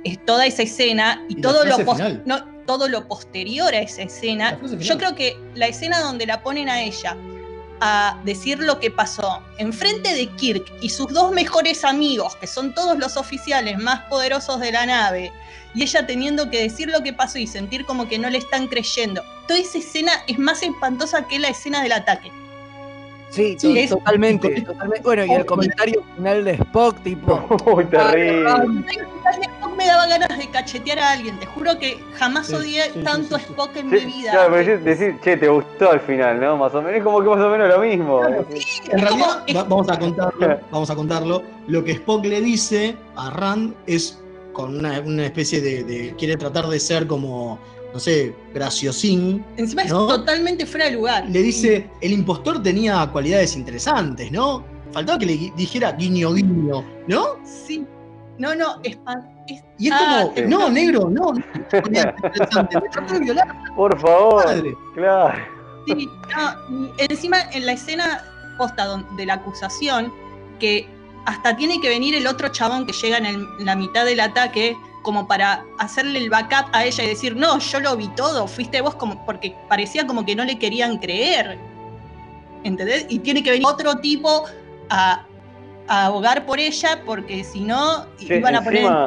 es toda esa escena y, todo, lo no, todo lo posterior a esa escena. Yo creo que la escena donde la ponen a ella a decir lo que pasó enfrente de Kirk y sus dos mejores amigos, que son todos los oficiales más poderosos de la nave, y ella teniendo que decir lo que pasó y sentir como que no le están creyendo. Toda esa escena es más espantosa que la escena del ataque. Sí, Sí, es- totalmente, totalmente. Bueno, y el comentario final de Spock, tipo. Muy terrible. Me daba ganas de cachetear a alguien. Te juro que jamás Sí, odié sí, sí, tanto a sí, sí. Spock en Sí, mi vida. claro, pero decir, decir, che, te gustó al final, ¿no? Más o menos, es como que más o menos lo mismo. En realidad, como- va- vamos a contarlo, vamos a contarlo. Lo que Spock le dice a Rand es con una, una especie de, de- quiere tratar de ser como, no sé, graciosín. Encima es totalmente fuera de lugar. Le dice, el impostor tenía cualidades interesantes, ¿no? Faltaba que le dijera guiño guiño, ¿no? Sí. No, no, espan- es- Y es Ah, como, no, negro, no, no, cualidades interesantes, me trató de violar a Por favor, madre. claro. Sí, no, encima en la escena posta de la acusación, que hasta tiene que venir el otro chabón que llega en el- la mitad del ataque como para hacerle el backup a ella y decir, no, yo lo vi todo, fuiste vos como, porque parecía como que no le querían creer. ¿Entendés? Y tiene que venir otro tipo a, a abogar por ella porque si no Sí, iban a poner encima-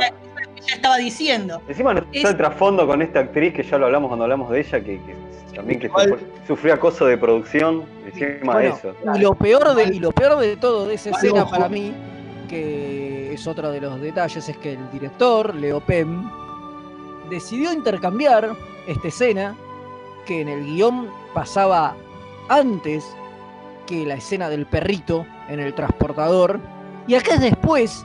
ella estaba diciendo. Encima no Es- está el trasfondo con esta actriz que ya lo hablamos cuando hablamos de ella, que, que también que Igual- sufrió, sufrió acoso de producción encima de Bueno, eso. y lo peor de, y lo peor de todo de esa escena ojo. para mí, que es otro de los detalles, es que el director, Leo Pem, decidió intercambiar esta escena que en el guion pasaba antes que la escena del perrito en el transportador, y acá es después,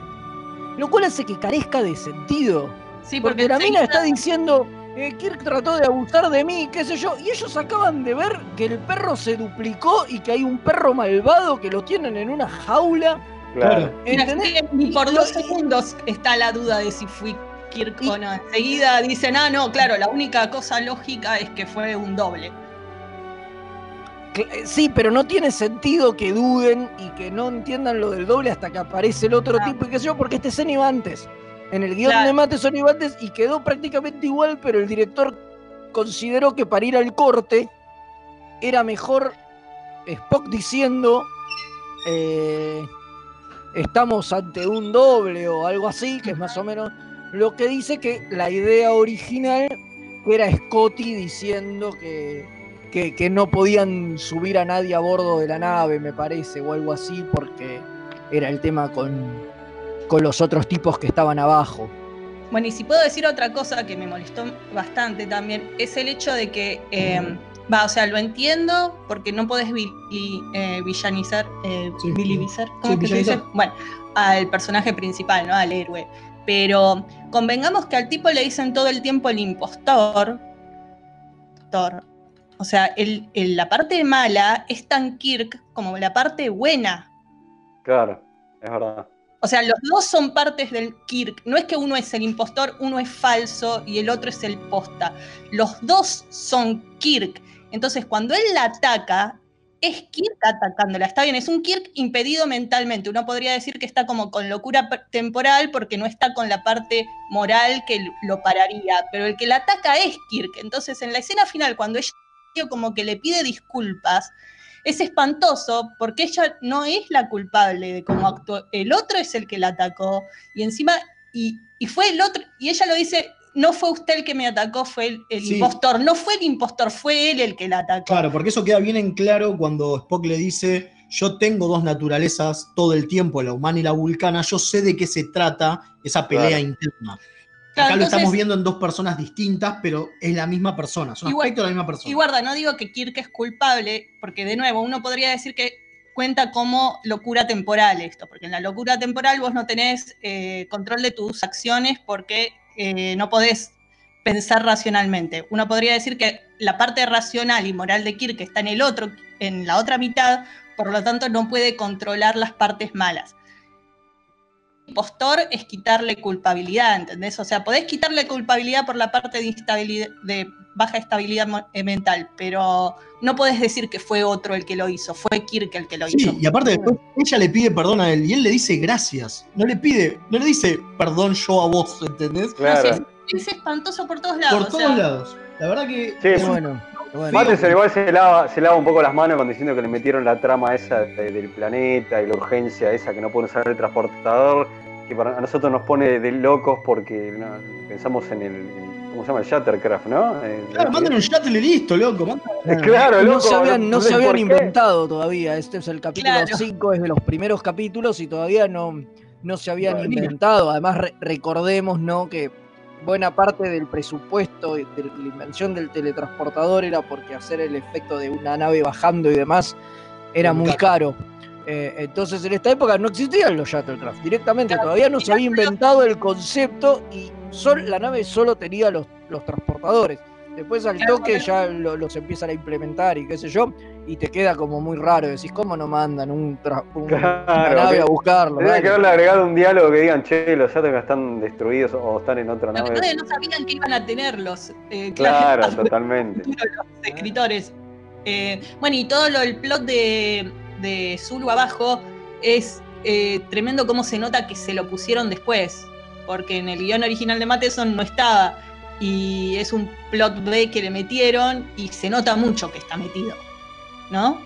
lo cual hace que carezca de sentido. Sí, Porque la mina está diciendo, eh, Kirk trató de abusar de mí, qué sé yo, y ellos acaban de ver que el perro se duplicó y que hay un perro malvado que lo tienen en una jaula. Claro. Ni por Y- dos segundos está la duda de si fui Kirk Y- o no. Enseguida dicen, ah, no, claro, la única cosa lógica es que fue un doble. Sí, pero no tiene sentido que duden y que no entiendan lo del doble hasta que aparece el otro tipo y qué sé yo, porque esta escena iba antes. En el guion Claro. de Matheson iba antes y quedó prácticamente igual, pero el director consideró que para ir al corte era mejor Spock diciendo eh, estamos ante un doble o algo así, que es más o menos lo que dice que la idea original era Scotty diciendo que, que, que no podían subir a nadie a bordo de la nave, me parece, o algo así, porque era el tema con, con los otros tipos que estaban abajo. Bueno, y si puedo decir otra cosa que me molestó bastante también, es el hecho de que, eh, va, o sea, lo entiendo porque no podés vi- y, eh, villanizar, eh, Sí. vilivizar, ¿cómo Sí, es que se dice? villanizar. Bueno, al personaje principal, ¿no? Al héroe. Pero convengamos que al tipo le dicen todo el tiempo el impostor. Impostor. O sea, el- el- la parte mala es tan Kirk como la parte buena. Claro, es verdad. O sea, los dos son partes del Kirk. No es que uno es el impostor, uno es falso y el otro es el posta. Los dos son Kirk. Entonces, cuando él la ataca, es Kirk atacándola. Está bien, es un Kirk impedido mentalmente. Uno podría decir que está como con locura temporal porque no está con la parte moral que lo pararía. Pero el que la ataca es Kirk. Entonces, en la escena final, cuando ella como que le pide disculpas, es espantoso porque ella no es la culpable de cómo actuó. El otro es el que la atacó. Y encima, y, y fue el otro, y ella lo dice, no fue usted el que me atacó, fue el, el Sí. impostor. No fue el impostor, fue él el que la atacó. Claro, porque eso queda bien en claro cuando Spock le dice, yo tengo dos naturalezas todo el tiempo, la humana y la vulcana, yo sé de qué se trata esa pelea Claro. interna. Claro, Acá lo entonces- estamos viendo en dos personas distintas, pero es la misma persona, son Igual- aspectos de la misma persona. Y guarda, no digo que Kirk es culpable, porque de nuevo, uno podría decir que cuenta como locura temporal esto, porque en la locura temporal vos no tenés eh, control de tus acciones porque eh, no podés pensar racionalmente. Uno podría decir que la parte racional y moral de Kirk está en el otro, en la otra mitad, por lo tanto no puede controlar las partes malas. Impostor es quitarle culpabilidad, ¿entendés? O sea, podés quitarle culpabilidad por la parte de, instabilidad, de baja estabilidad eh, mental, pero no podés decir que fue otro el que lo hizo, fue Kirk el que lo hizo. Sí, y aparte después ella le pide perdón a él y él le dice gracias. No le pide, no le dice perdón yo a vos, ¿entendés? No sé, es, es espantoso por todos lados. Por o todos sea, lados. La verdad que Sí, es sí. un- Matheson igual se lava, se lava un poco las manos cuando diciendo que le metieron la trama esa de- del planeta y la urgencia esa que no pueden usar el transportador, que para a nosotros nos pone de locos porque no, pensamos en el, en- ¿cómo se llama? El Shattercraft, ¿no? El- Claro, manden un shuttle y listo, loco. manda- Claro, no loco, se habían, no se habían inventado todavía. Este es el capítulo Claro. 5, es de los primeros capítulos y todavía no, no se habían inventado. Además, re- recordemos ¿no? que buena parte del presupuesto de la invención del teletransportador era porque hacer el efecto de una nave bajando y demás era Muy caro. Eh, entonces en esta época no existían los Shuttlecraft directamente, todavía no se había inventado el concepto y sol- la nave solo tenía los, los transportadores. Después al toque ya lo- los empiezan a implementar y qué sé yo, y te queda como muy raro. Decís, ¿cómo no mandan un, un- una Claro, nave a buscarlo? Tendría que haberle agregado un diálogo que digan, che, los están destruidos o están en otra nave. no sabían que iban a tenerlos. eh, Claro, totalmente. los escritores. Eh, bueno, y todo lo, el plot de, de Zulu abajo es eh, tremendo cómo se nota que se lo pusieron después, porque en el guion original de Matheson no estaba, y es un plot B que le metieron y se nota mucho que está metido, ¿no?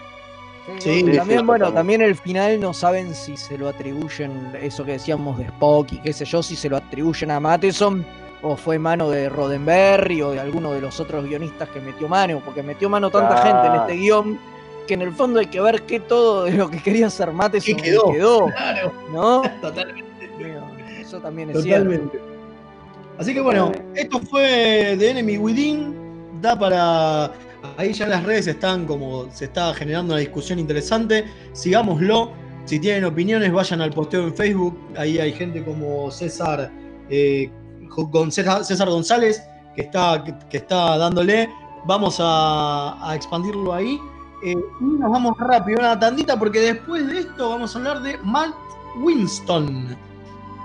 Sí, también, sí, bueno, también el final no saben si se lo atribuyen, eso que decíamos de Spock y qué sé yo, si se lo atribuyen a Matheson o fue mano de Roddenberry o de alguno de los otros guionistas que metió mano, porque metió mano tanta Claro. gente en este guion que en el fondo hay que ver qué todo de lo que quería hacer Matheson ¿Qué quedó? Claro, ¿no? totalmente. Eso también es cierto. Totalmente. Así que bueno, esto fue The Enemy Within. Da para. Ahí ya las redes están como. Se está generando una discusión interesante. Sigámoslo. Si tienen opiniones, vayan al posteo en Facebook. Ahí hay gente como César, eh, César González que está, que, está dándole. Vamos a, a expandirlo ahí. Eh, y nos vamos rápido, una tandita, porque después de esto vamos a hablar de Matt Winston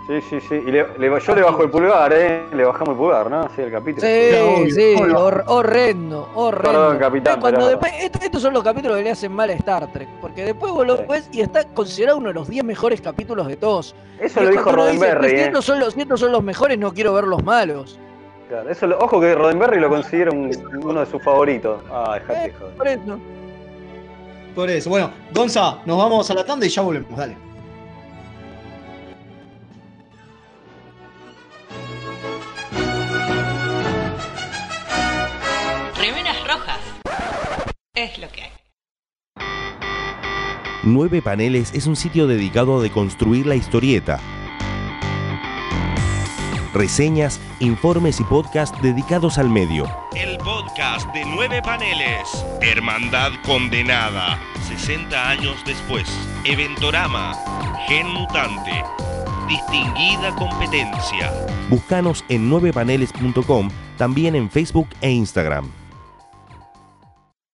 Sí, sí, sí. Y le- le- yo le bajo el pulgar, ¿eh? Le bajamos el pulgar, ¿no? Sí, el capítulo. Sí, sí, hor- horrendo, horrendo. Perdón, capitán, Eh, Cuando pero- después, esto- estos son los capítulos que le hacen mal a Star Trek, porque después vos lo ves y está considerado uno de los 10 mejores capítulos de todos. Eso Y lo dijo uno dice, Roddenberry, "Si ¿eh? estos son los, si estos son los mejores, no quiero ver los malos. Claro, eso lo- ojo que Roddenberry lo considera un- uno de sus favoritos. Ah, dejate de joder. Por eso. Por eso. Bueno, Gonza, nos vamos a la tanda y ya volvemos. Dale. Es lo que hay. Nueve Paneles es un sitio dedicado a deconstruir la historieta. Reseñas, informes y podcast dedicados al medio. El podcast de Nueve Paneles. Hermandad Condenada. 60 años después. Eventorama. Gen Mutante. Distinguida competencia. Búscanos en 9paneles.com, también en Facebook e Instagram.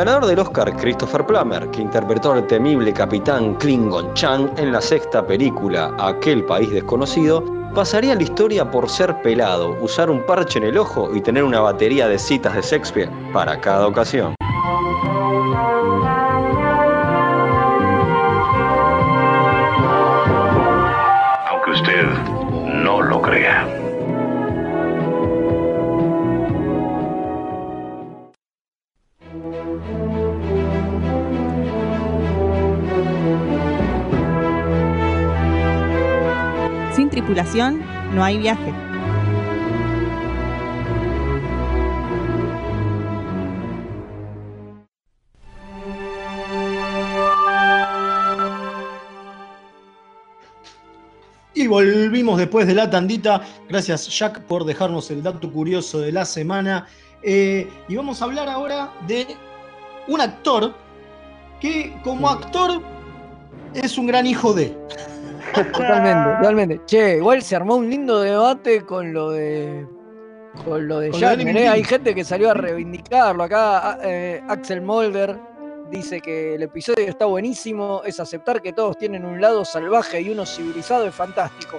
Ganador del Oscar, Christopher Plummer, que interpretó al temible capitán Klingon Chan en la sexta película Aquel país desconocido, pasaría la historia por ser pelado, usar un parche en el ojo y tener una batería de citas de Shakespeare para cada ocasión. No hay viaje. Y volvimos después de la tandita. Gracias, Jack, por dejarnos el dato curioso de la semana. Eh, y vamos a hablar ahora de un actor que, como actor, es un gran hijo de. Totalmente, totalmente. Che, igual se armó un lindo debate con lo de. Con lo de ¿eh? Hay gente que salió a reivindicarlo. Acá eh, Axel Molder dice que el episodio está buenísimo. Es aceptar que todos tienen un lado salvaje y uno civilizado es fantástico.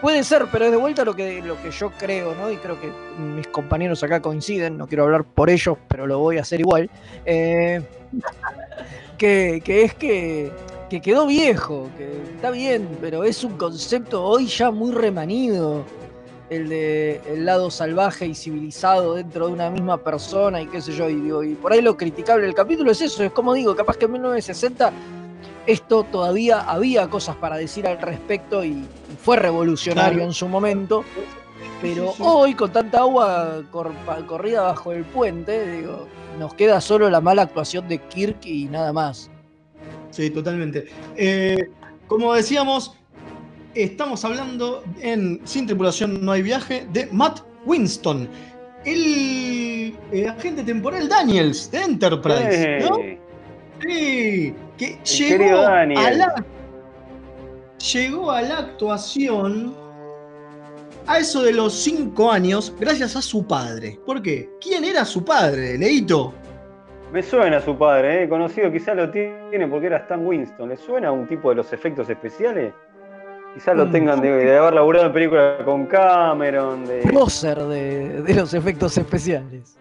Puede ser, pero es de vuelta lo que, lo que yo creo, ¿no? Y creo que mis compañeros acá coinciden. No quiero hablar por ellos, pero lo voy a hacer igual. Eh, que, que es que, que quedó viejo, que está bien, pero es un concepto hoy ya muy remanido. El de el lado salvaje y civilizado dentro de una misma persona y qué sé yo. Y, digo, y por ahí lo criticable del capítulo es eso. Es como digo, capaz que en 1960 esto todavía había cosas para decir al respecto y, fue revolucionario Claro. en su momento. Pero hoy, con tanta agua cor- corrida bajo el puente, digo, nos queda solo la mala actuación de Kirk y nada más. Sí, totalmente. Eh, como decíamos, estamos hablando en Sin Tripulación No hay Viaje de Matt Winston, el eh, agente temporal Daniels de Enterprise. ¿no? Sí, que llegó a, la, llegó a la actuación a eso de los cinco años gracias a su padre. ¿Por qué? ¿Quién era su padre, Leito? Me suena su padre, ¿eh? conocido quizá lo tiene porque era Stan Winston. ¿Le suena un tipo de los efectos especiales? Quizás lo Mm. tengan de, de haber laburado en películas con Cameron, de... prócer de, de los efectos especiales.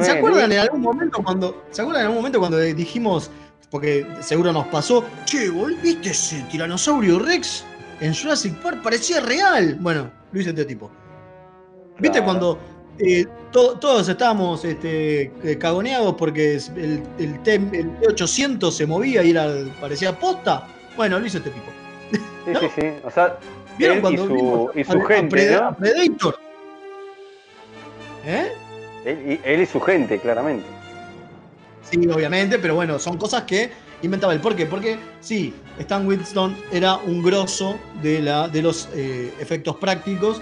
¿Se acuerdan en algún momento cuando. ¿Se acuerdan en algún momento cuando dijimos, porque seguro nos pasó, che, ¿vos ¿viste ese tiranosaurio Rex? En Jurassic Park parecía real. Bueno, lo hizo este tipo. ¿Viste Claro. cuando eh, to- todos estábamos este, eh, cagoneados porque el, el, T, el T800 se movía y era, parecía posta? Bueno, lo hizo este tipo. Sí, sí, sí. O sea, ¿Vieron él y cuando su, y su a gente, a Predator? ¿Eh? Él y, él y su gente, claramente. Sí, obviamente, pero bueno, son cosas que inventaba él. ¿Por qué? Porque sí, Stan Winston era un grosso de, la, de los eh, efectos prácticos.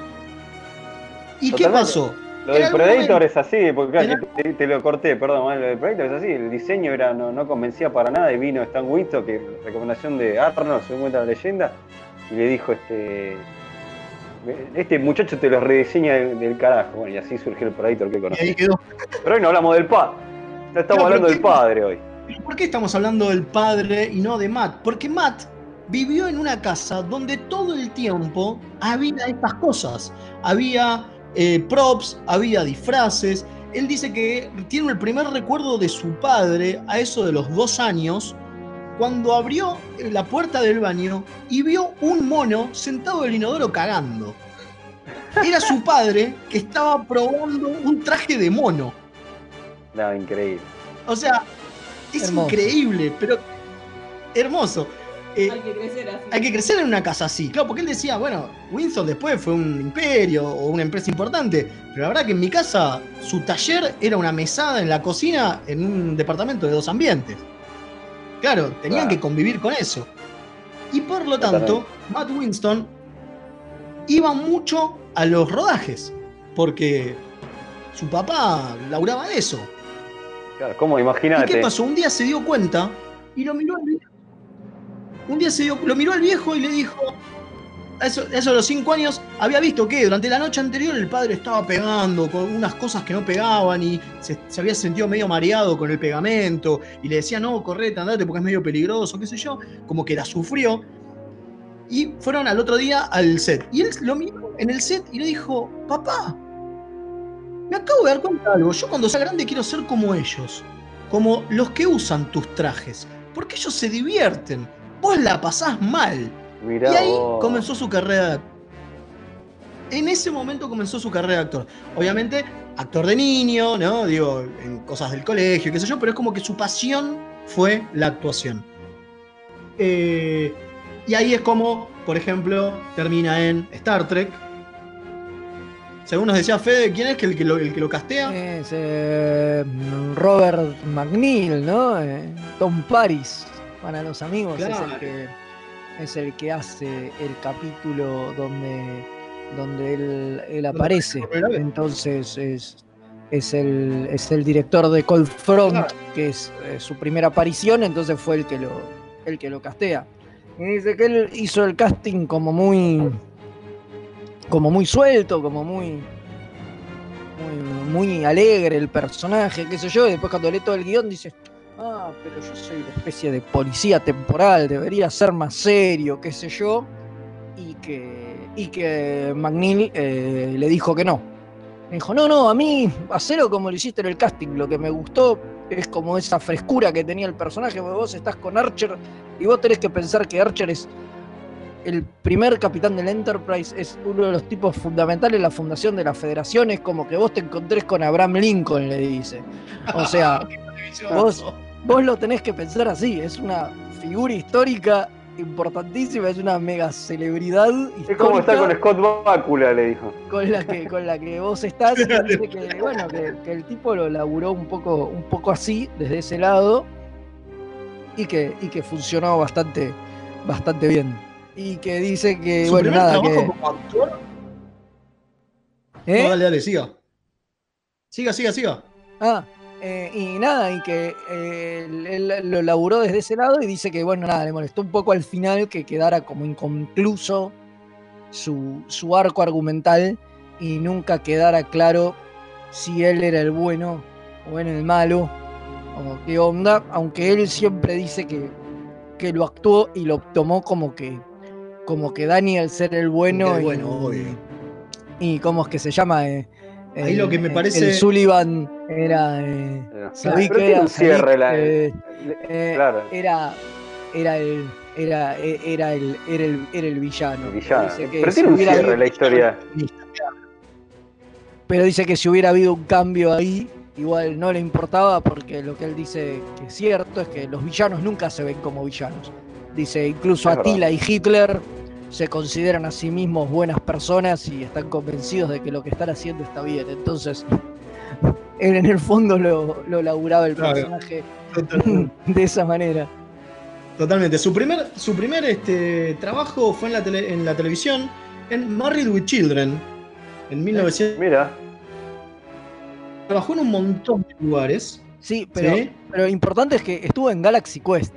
¿Y qué pasó? Lo del Predator momento- es así, porque claro, te, te lo corté, perdón, lo del Predator es así, el diseño era, no, no convencía para nada y vino Stan Winston, que recomendación de Arnold, según cuenta la leyenda, y le dijo, este este muchacho te lo rediseña del, del carajo, bueno, y así surgió el Predator que Y conocí. ahí quedó. Pero hoy no hablamos del padre, ya estamos hablando ¿qué del padre hoy. Pero ¿Por qué estamos hablando del padre y no de Matt? Porque Matt vivió en una casa donde todo el tiempo había estas cosas. Había eh, props, había disfraces. Él dice que tiene el primer recuerdo de su padre a eso de los dos años, cuando abrió la puerta del baño y vio un mono sentado en el inodoro cagando. Era su padre que estaba probando un traje de mono. No, increíble. O sea, es Hermoso. increíble, pero hermoso. Eh, Hay que crecer así. hay que crecer en una casa así. Claro, porque él decía, bueno, Winston después fue un imperio o una empresa importante, pero la verdad que en mi casa su taller era una mesada en la cocina en un departamento de dos ambientes. Claro, tenían Claro. que convivir con eso. Y por lo tanto, Matt Winston iba mucho a los rodajes, porque su papá laburaba de eso. Claro, ¿cómo? ¿Y Imagínate. qué pasó? Un día se dio cuenta y lo miró al viejo. Un día se dio, lo miró al viejo y le dijo, a eso, a eso de los cinco años, había visto que durante la noche anterior el padre estaba pegando con unas cosas que no pegaban y se, se había sentido medio mareado con el pegamento y le decía, no, correte, andate porque es medio peligroso, qué sé yo, como que la sufrió. Y fueron al otro día al set. Y él lo miró en el set y le dijo, papá, me acabo de dar cuenta de algo. Yo cuando sea grande quiero ser como ellos. Como los que usan tus trajes. Porque ellos se divierten. Vos la pasás mal. Mirá y ahí vos. comenzó su carrera de actor. En ese momento comenzó su carrera de actor. Obviamente, actor de niño, ¿no? Digo, en cosas del colegio, qué sé yo, pero es como que su pasión fue la actuación. Eh, y ahí es como, por ejemplo, termina en Star Trek. Según nos decía Fede, ¿quién es que el que lo, el que lo castea? Es eh, Robert McNeil, ¿no? Eh, Tom Paris, para los amigos, es, el que, es el que hace el capítulo donde, donde él, él aparece. Entonces es, es, el, es el director de Cold Front, que es eh, su primera aparición, entonces fue el que lo, el que lo castea. Y dice que él hizo el casting como muy como muy suelto, como muy, muy, muy alegre el personaje, qué sé yo, y después cuando lee todo el guion dice, ah, pero yo soy una especie de policía temporal, debería ser más serio, qué sé yo, y que, y que McNeil eh, le dijo que no. Me dijo, no, no, a mí, hacelo como lo hiciste en el casting, lo que me gustó es como esa frescura que tenía el personaje, porque vos estás con Archer y vos tenés que pensar que Archer es el primer capitán del Enterprise es uno de los tipos fundamentales en la fundación de la federación. Es como que vos te encontrés con Abraham Lincoln, le dice. O sea, vos, vos lo tenés que pensar así. Es una figura histórica importantísima, es una mega celebridad histórica Es como estar con Scott Bakula, le dijo. con la que, con la que vos estás. y dice que, bueno, que, que el tipo lo laburó un poco, un poco así, desde ese lado, y que, y que funcionó bastante, bastante bien. Y que dice que, Su bueno, primer nada, trabajo que. como actor. ¿Eh? No, dale, dale, siga. Siga, siga, siga. Ah, eh, y nada, y que eh, él, él lo laburó desde ese lado y dice que, bueno, nada, le molestó un poco al final que quedara como inconcluso su, su arco argumental y nunca quedara claro si él era el bueno o era el malo o qué onda, aunque él siempre dice que, que lo actuó y lo tomó como que como que Daniel ser el bueno, y, obvio. y cómo es que se llama eh, Ahí el- lo que me el- parece- el Sullivan era eh, Pero tiene era un Sadik, cierre la- eh, eh, claro. era era el era, era el era el, era el villano. Villano. Que Pero tiene un cierre habido- la historia. Pero dice que si hubiera habido un cambio ahí, igual no le importaba porque lo que él dice que es cierto es que los villanos nunca se ven como villanos. Dice, incluso Es verdad. Attila y Hitler se consideran a sí mismos buenas personas y están convencidos de que lo que están haciendo está bien. Entonces, él en el fondo lo, lo laburaba el Claro. personaje de esa manera. Totalmente. Su primer, su primer este, trabajo fue en la, tele- en la televisión en Married with Children en 1900. Mira. Trabajó en un montón de lugares. Sí, pero, ¿Sí? pero importante es que estuvo en Galaxy Quest.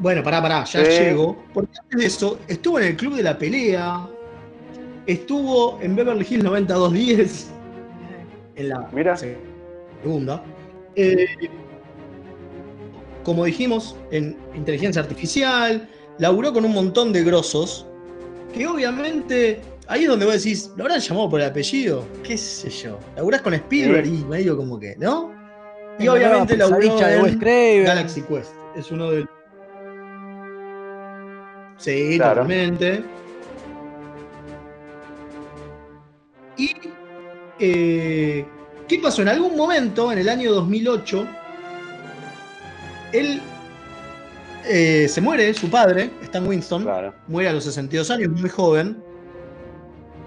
Bueno, pará, pará, ya Sí. llego. Porque antes de eso, estuvo en el Club de la Pelea. Estuvo en Beverly Hills 9210. En la Mira. segunda. Eh, como dijimos, en inteligencia artificial. Laburó con un montón de grosos. Que obviamente. Ahí es donde vos decís, ¿lo habrán llamado por el apellido? ¿Qué sé yo? Laburás con Spielberg Sí. y medio como que, ¿no? Y obviamente laburó de en Craven. Galaxy Quest. Es uno de Sí, Claro. totalmente. Y eh, ¿qué pasó? En algún momento, en el año 2008, él eh, se muere, su padre, Stan Winston, muere a los 62 años, muy joven.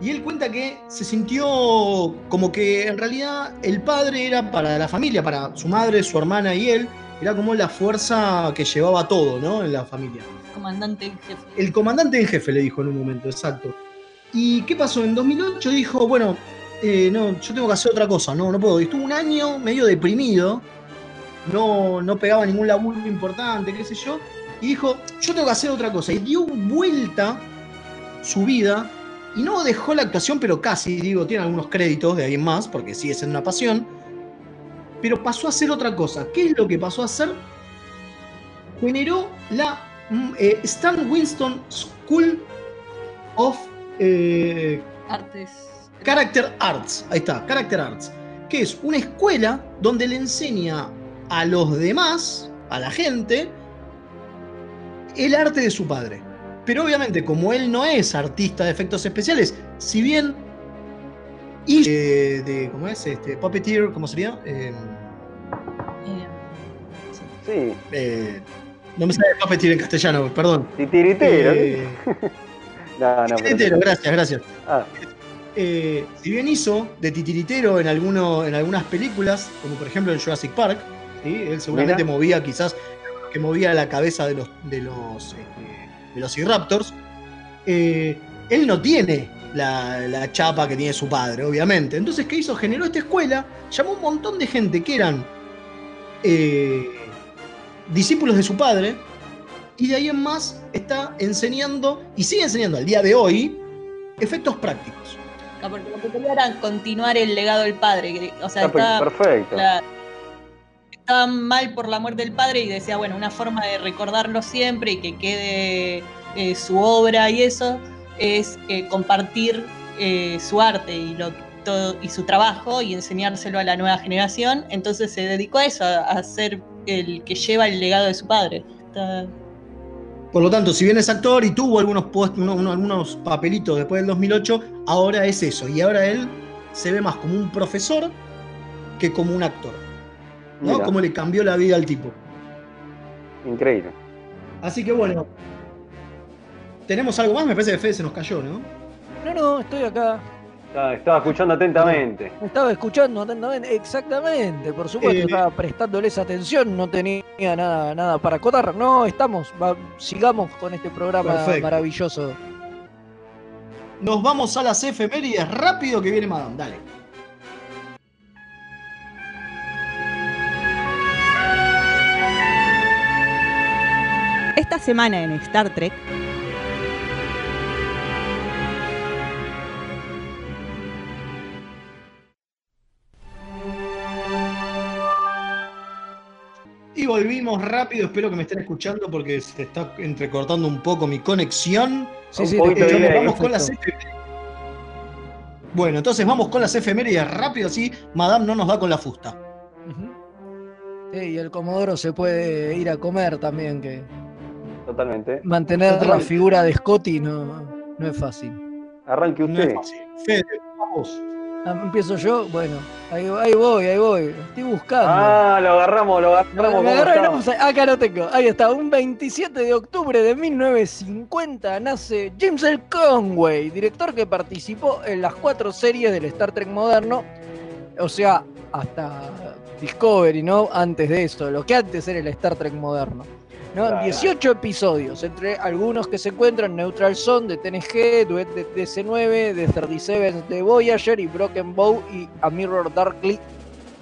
Y él cuenta que se sintió como que en realidad el padre era para la familia, para su madre, su hermana y él, era como la fuerza que llevaba todo, ¿no? En la familia. Comandante en jefe. El comandante en jefe le dijo en un momento, exacto. ¿Y qué pasó? En 2008 dijo, bueno, eh, no, yo tengo que hacer otra cosa, no, no puedo. Y estuvo un año medio deprimido, no, no pegaba ningún laburo importante, qué sé yo, y dijo, yo tengo que hacer otra cosa. Y dio vuelta su vida y no dejó la actuación, pero casi, digo, tiene algunos créditos de alguien más, porque sigue siendo una pasión, pero pasó a hacer otra cosa. ¿Qué es lo que pasó a hacer? Generó la mm, eh, Stan Winston School of eh, Artes. Character Arts. Ahí está, Character Arts. Que es una escuela donde le enseña a los demás, a la gente, el arte de su padre. Pero obviamente, como él no es artista de efectos especiales, si bien. Y eh, de. ¿Cómo es? Este, Puppeteer, ¿cómo sería? Eh, Sí. eh, no me sale Puppeteer en castellano, perdón. Titiritero. Eh, no, no, pero- Titiritero, gracias, gracias. Ah, Eh, si bien hizo de titiritero en, alguno, en algunas películas, como por ejemplo en Jurassic Park, ¿sí? él seguramente Mira. movía quizás que movía la cabeza de los de los este, Velociraptors, eh, él no tiene la, la chapa que tiene su padre, obviamente. Entonces, ¿qué hizo? Generó esta escuela, llamó a un montón de gente que eran eh, discípulos de su padre, y de ahí en más está enseñando, y sigue enseñando al día de hoy, efectos prácticos. No, porque lo que quería era continuar el legado del padre. que- O sea, Ah, estaba, perfecto. estaba mal por la muerte del padre y decía, bueno, una forma de recordarlo siempre y que quede eh, su obra y eso es eh, compartir eh, su arte y, lo, todo, y su trabajo y enseñárselo a la nueva generación. Entonces se dedicó a eso, a, a ser el que lleva el legado de su padre. Está- Por lo tanto, si bien es actor y tuvo algunos, post- uno- uno- algunos papelitos después del 2008, ahora es eso. Y ahora él se ve más como un profesor que como un actor. ¿no? Mira. Como le cambió la vida al tipo. Increíble. Así que bueno. ¿Tenemos algo más? Me parece que Fede se nos cayó, ¿no? No, no, estoy acá. Estaba, estaba escuchando atentamente. Estaba escuchando atentamente, exactamente, por supuesto, Eh, estaba prestándoles atención, no tenía nada, nada para acotar. No, estamos, va- sigamos con este programa Perfecto. maravilloso. Nos vamos a las efemérides rápido que viene Madame. Dale. Esta semana en Star Trek, volvimos rápido. Espero que me estén escuchando porque se está entrecortando un poco mi conexión. Sí, sí, te Escuchamos, vamos con las efemérides. Bueno, entonces vamos con las efemérides rápido, así Madame no nos da con la fusta. Sí, y el Comodoro se puede ir a comer también, que Totalmente. mantener la figura de Scotty no, no es fácil. Arranque No es usted. fácil. Fede, vamos. Ah, Empiezo yo, bueno, ahí, ahí voy, ahí voy, estoy buscando. Ah, lo agarramos, lo agarramos. Me ¿cómo agarró el estaba? upside- Acá lo tengo. Ahí está. Un 27 de octubre de 1950 nace James L. Conway, director que participó en las cuatro series del Star Trek moderno. O sea, hasta Discovery, ¿no? Antes de eso, lo que antes era el Star Trek moderno. ¿No? Claro. 18 episodios, entre algunos que se encuentran Neutral Zone de TNG, Duet de DC9, de 37 de Voyager y Broken Bow y A Mirror Darkly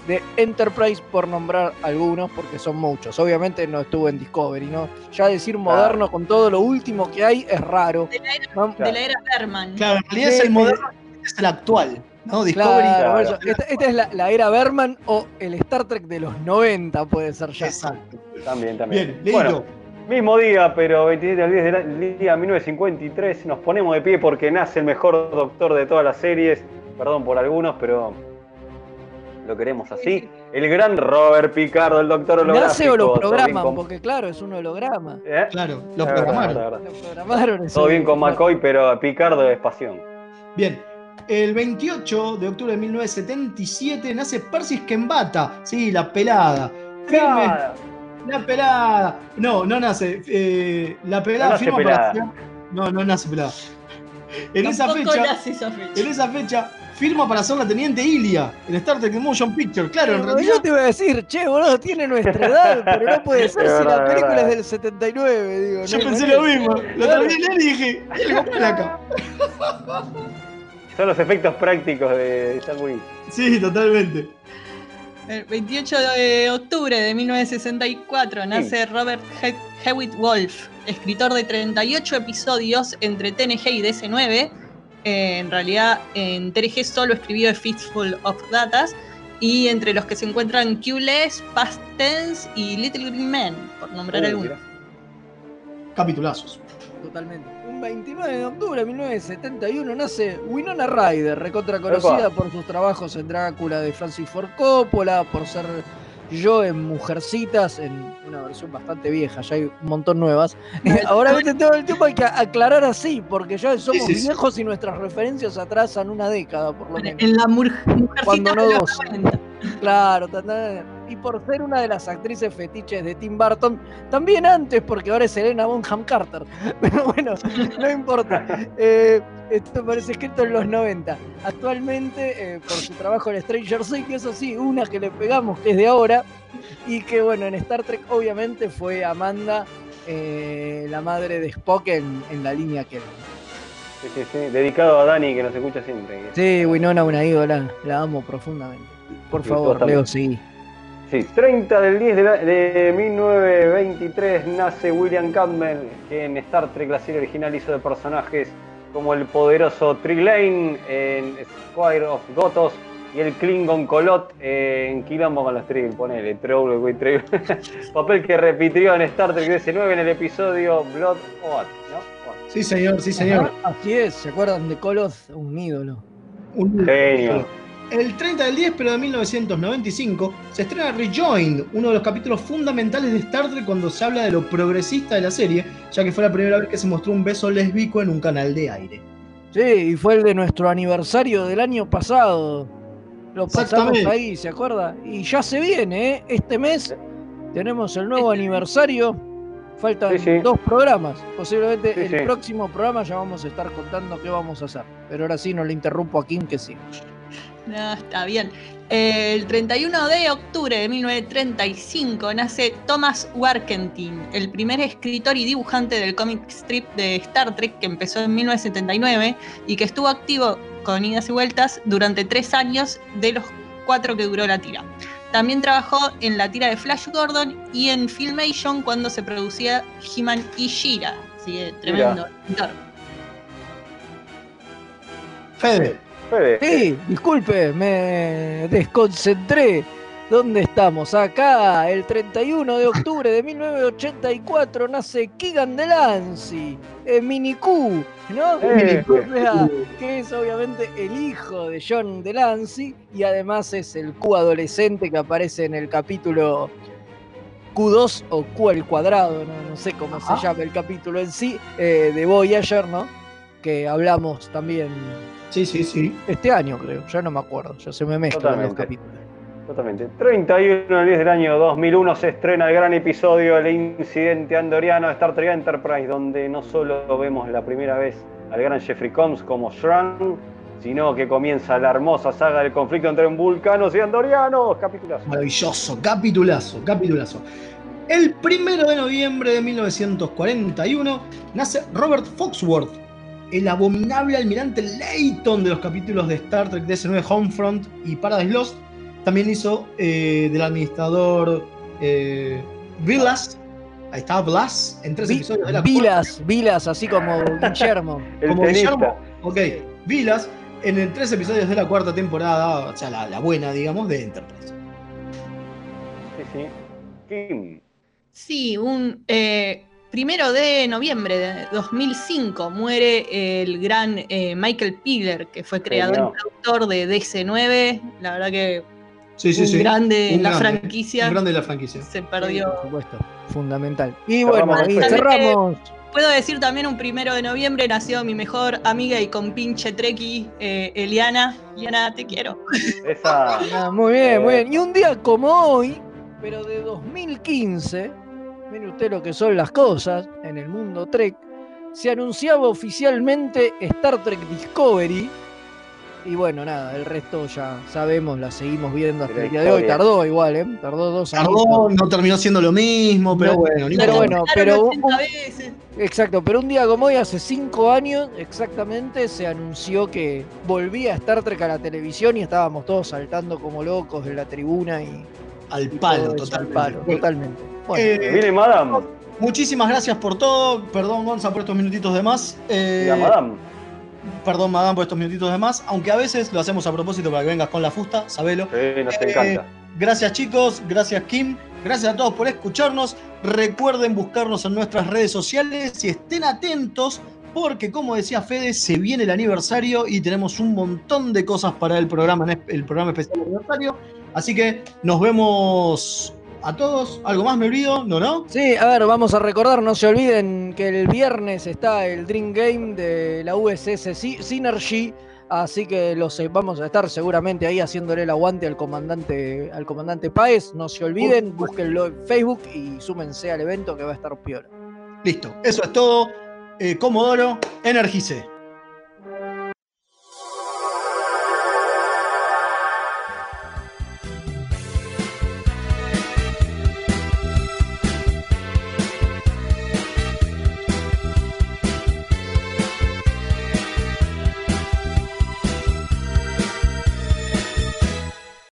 de Enterprise, por nombrar algunos, porque son muchos. Obviamente no estuvo en Discovery, ¿no? Ya decir moderno con todo lo último que hay es raro. ¿no? De la era Berman. Claro, en realidad es el moderno, es el actual, ¿no? Discovery. Claro, eso, esta, esta es la, la era Berman o el Star Trek de los 90, puede ser ya. Exacto. También, también. Bien. Bueno, mismo día, pero 27 al 10 del día 1953, nos ponemos de pie porque nace el mejor doctor de todas las series. Perdón por algunos, pero lo queremos así. El gran Robert Picardo, el doctor holográfico. Nace o lo programan, con- porque claro, es un holograma. ¿Eh? Claro, lo programaron. verdad. Lo programaron. Todo bien con McCoy, pero Picardo es pasión. Bien. El 28 de octubre de 1977 nace Persis Kembata. Sí, la pelada. Firme. La pelada. No, no nace. eh, la pelada No firma pelada. para. No, no nace pelada. En esa fecha. nace esa fecha. En esa fecha firma para ser la teniente Ilia en Star Trek The Motion Picture. Claro, en realidad. yo te iba a decir, che, boludo, tiene nuestra edad, pero no puede ser si la película es del 79, digo. Yo no, pensé no, lo mismo. Lo terminé y dije, "Hay algo mal acá. Son los efectos prácticos de Star Wars. Sí, totalmente. El 28 de octubre de 1964 nace Robert He- Hewitt Wolf, escritor de 38 episodios entre TNG y DC9. Eh, en realidad, en TNG solo escribió A Fistful of Datas. Y entre los que se encuentran Q-Less, Past Tense y Little Green Men, por nombrar Uh, algunos. Capitulazos. Totalmente. Un 29 de octubre de 1971 nace Winona Ryder, recontra conocida por sus trabajos en Drácula de Francis Ford Coppola, por ser yo en Mujercitas, en una versión bastante vieja, ya hay un montón nuevas. Ahora viste, todo el tiempo hay que aclarar así, porque ya somos sí, sí. viejos y nuestras referencias atrasan una década por lo menos. En la mur- mujercita Cuando no de los dos. 90. Claro, y por ser una de las actrices fetiches de Tim Burton, también antes, porque ahora es Elena Bonham Carter. Pero bueno, no importa. Eh, esto parece escrito en los 90. Actualmente, eh, por su trabajo en Stranger Things, eso sí, una que le pegamos que es de ahora, y que bueno, en Star Trek obviamente fue Amanda, eh, la madre de Spock en, en la línea que Sí, sí, sí. Dedicado a Dani, que nos escucha siempre. Sí, Winona, una ídola, la amo profundamente. Por favor. Leo, sí. Sí, 30 del 10 de, la- de 1923 nace William Campbell, que en Star Trek, la serie original, hizo de personajes como el poderoso Trilane en Squire of Gotos y el Klingon Kolot en Quilombo con los Trill, ponele, Trouble with Trill. Papel que repitió en Star Trek DC9 en el episodio Blood Oath, ¿no? Sí, señor, sí, señor. Así es, ¿se acuerdan de Koloth? Un ídolo. Un- genio. El 30 del 10, pero de 1995, se estrena Rejoined, uno de los capítulos fundamentales de Star Trek cuando se habla de lo progresista de la serie, ya que fue la primera vez que se mostró un beso lésbico en un canal de aire. Sí, y fue el de nuestro aniversario del año pasado. Lo pasamos ahí, ¿se acuerda? Y ya se viene, ¿eh? Este mes tenemos el nuevo aniversario. Faltan Sí, sí. dos programas. Posiblemente Sí, el sí. próximo programa ya vamos a estar contando qué vamos a hacer. Pero ahora sí no le interrumpo a Kim que sí. No, está bien. El 31 de octubre de 1935 nace Thomas Warkentin, el primer escritor y dibujante del comic strip de Star Trek que empezó en 1979 y que estuvo activo con idas y vueltas durante tres años de los cuatro que duró la tira. También trabajó en la tira de Flash Gordon y en Filmation cuando se producía He-Man y She-Ra. Así que tremendo. Fede. Fede, Sí, disculpe, me desconcentré. ¿Dónde estamos? Acá, el 31 de octubre de 1984, nace Keegan Delancey, eh, Mini Q, ¿no? Eh. O sea, que es obviamente el hijo de John Delancey y además es el Q adolescente que aparece en el capítulo Q2 o Q al cuadrado, no, no sé cómo se llama el capítulo en sí, eh, de Voyager, ¿no? Que hablamos también Sí, sí, sí. este año, creo, ya no me acuerdo, ya se me mezclan los Totalmente. capítulos. Totalmente. 31 del 10 del año 2001 se estrena el gran episodio El incidente andoriano de Star Trek Enterprise, donde no solo vemos la primera vez al gran Jeffrey Combs como Shran, sino que comienza la hermosa saga del conflicto entre vulcanos y andorianos. Capitulazo. Maravilloso, capitulazo, capitulazo. El primero de noviembre de 1941 nace Robert Foxworth, el abominable almirante Layton de los capítulos de Star Trek DS9 Homefront y Paradise Lost. También hizo eh, del administrador eh, Vilas. Ahí está Blas en tres Vi- episodios de la Vilas, Vilas, así como Guillermo. El como tenista. Guillermo. Ok, Vilas en el tres episodios de la cuarta temporada, o sea, la, la buena, digamos, de Enterprise. Sí, sí. Kim. Sí, un eh, primero de noviembre de 2005 muere el gran eh, Michael Piller, que fue creador y productor de DC9. La verdad que Sí, sí, un sí. grande en la grande, franquicia. Un grande de la franquicia. Se perdió. Por supuesto, fundamental. Y Cerramos bueno, y Fede. cerramos. Puedo decir también un primero de noviembre nació mi mejor amiga y compinche treki, eh, Eliana. Eliana, te quiero. Esa. Ah, muy bien, muy bien. Y un día como hoy, pero de 2015, mire usted lo que son las cosas en el mundo Trek, se anunciaba oficialmente Star Trek Discovery. Y bueno, nada, el resto ya sabemos, la seguimos viendo hasta el día de hoy. Tardó igual, ¿eh? Tardó dos años. Tardó, no terminó siendo lo mismo, pero No, bueno, no pero bueno, pero 80 un- veces. Exacto, pero un día como hoy, hace cinco años exactamente, se anunció que volvía Star Trek a la televisión y estábamos todos saltando como locos en la tribuna y al y palo, al palo, Bueno, totalmente. Bueno, eh, Viene Madame. muchísimas gracias por todo. Perdón, Gonza, por estos minutitos de más. Eh, La Madame. perdón, Madame, por estos minutitos de más. Aunque a veces lo hacemos a propósito para que vengas con la fusta, sabelo. Sí, nos Eh, encanta. Gracias chicos, gracias Kim, gracias a todos por escucharnos. Recuerden buscarnos en nuestras redes sociales y estén atentos porque como decía Fede, se viene el aniversario y tenemos un montón de cosas para el programa, el programa especial de aniversario. Así que nos vemos a todos. ¿Algo más me olvido? ¿No, no? Sí, a ver, vamos a recordar, no se olviden que el viernes está el Dream Game de la USS Sy- Synergy, así que los eh, vamos a estar seguramente ahí haciéndole el aguante al comandante al comandante Páez, no se olviden, búsquenlo en Facebook y súmense al evento que va a estar peor. Listo, eso es todo. Eh, Comodoro, energice.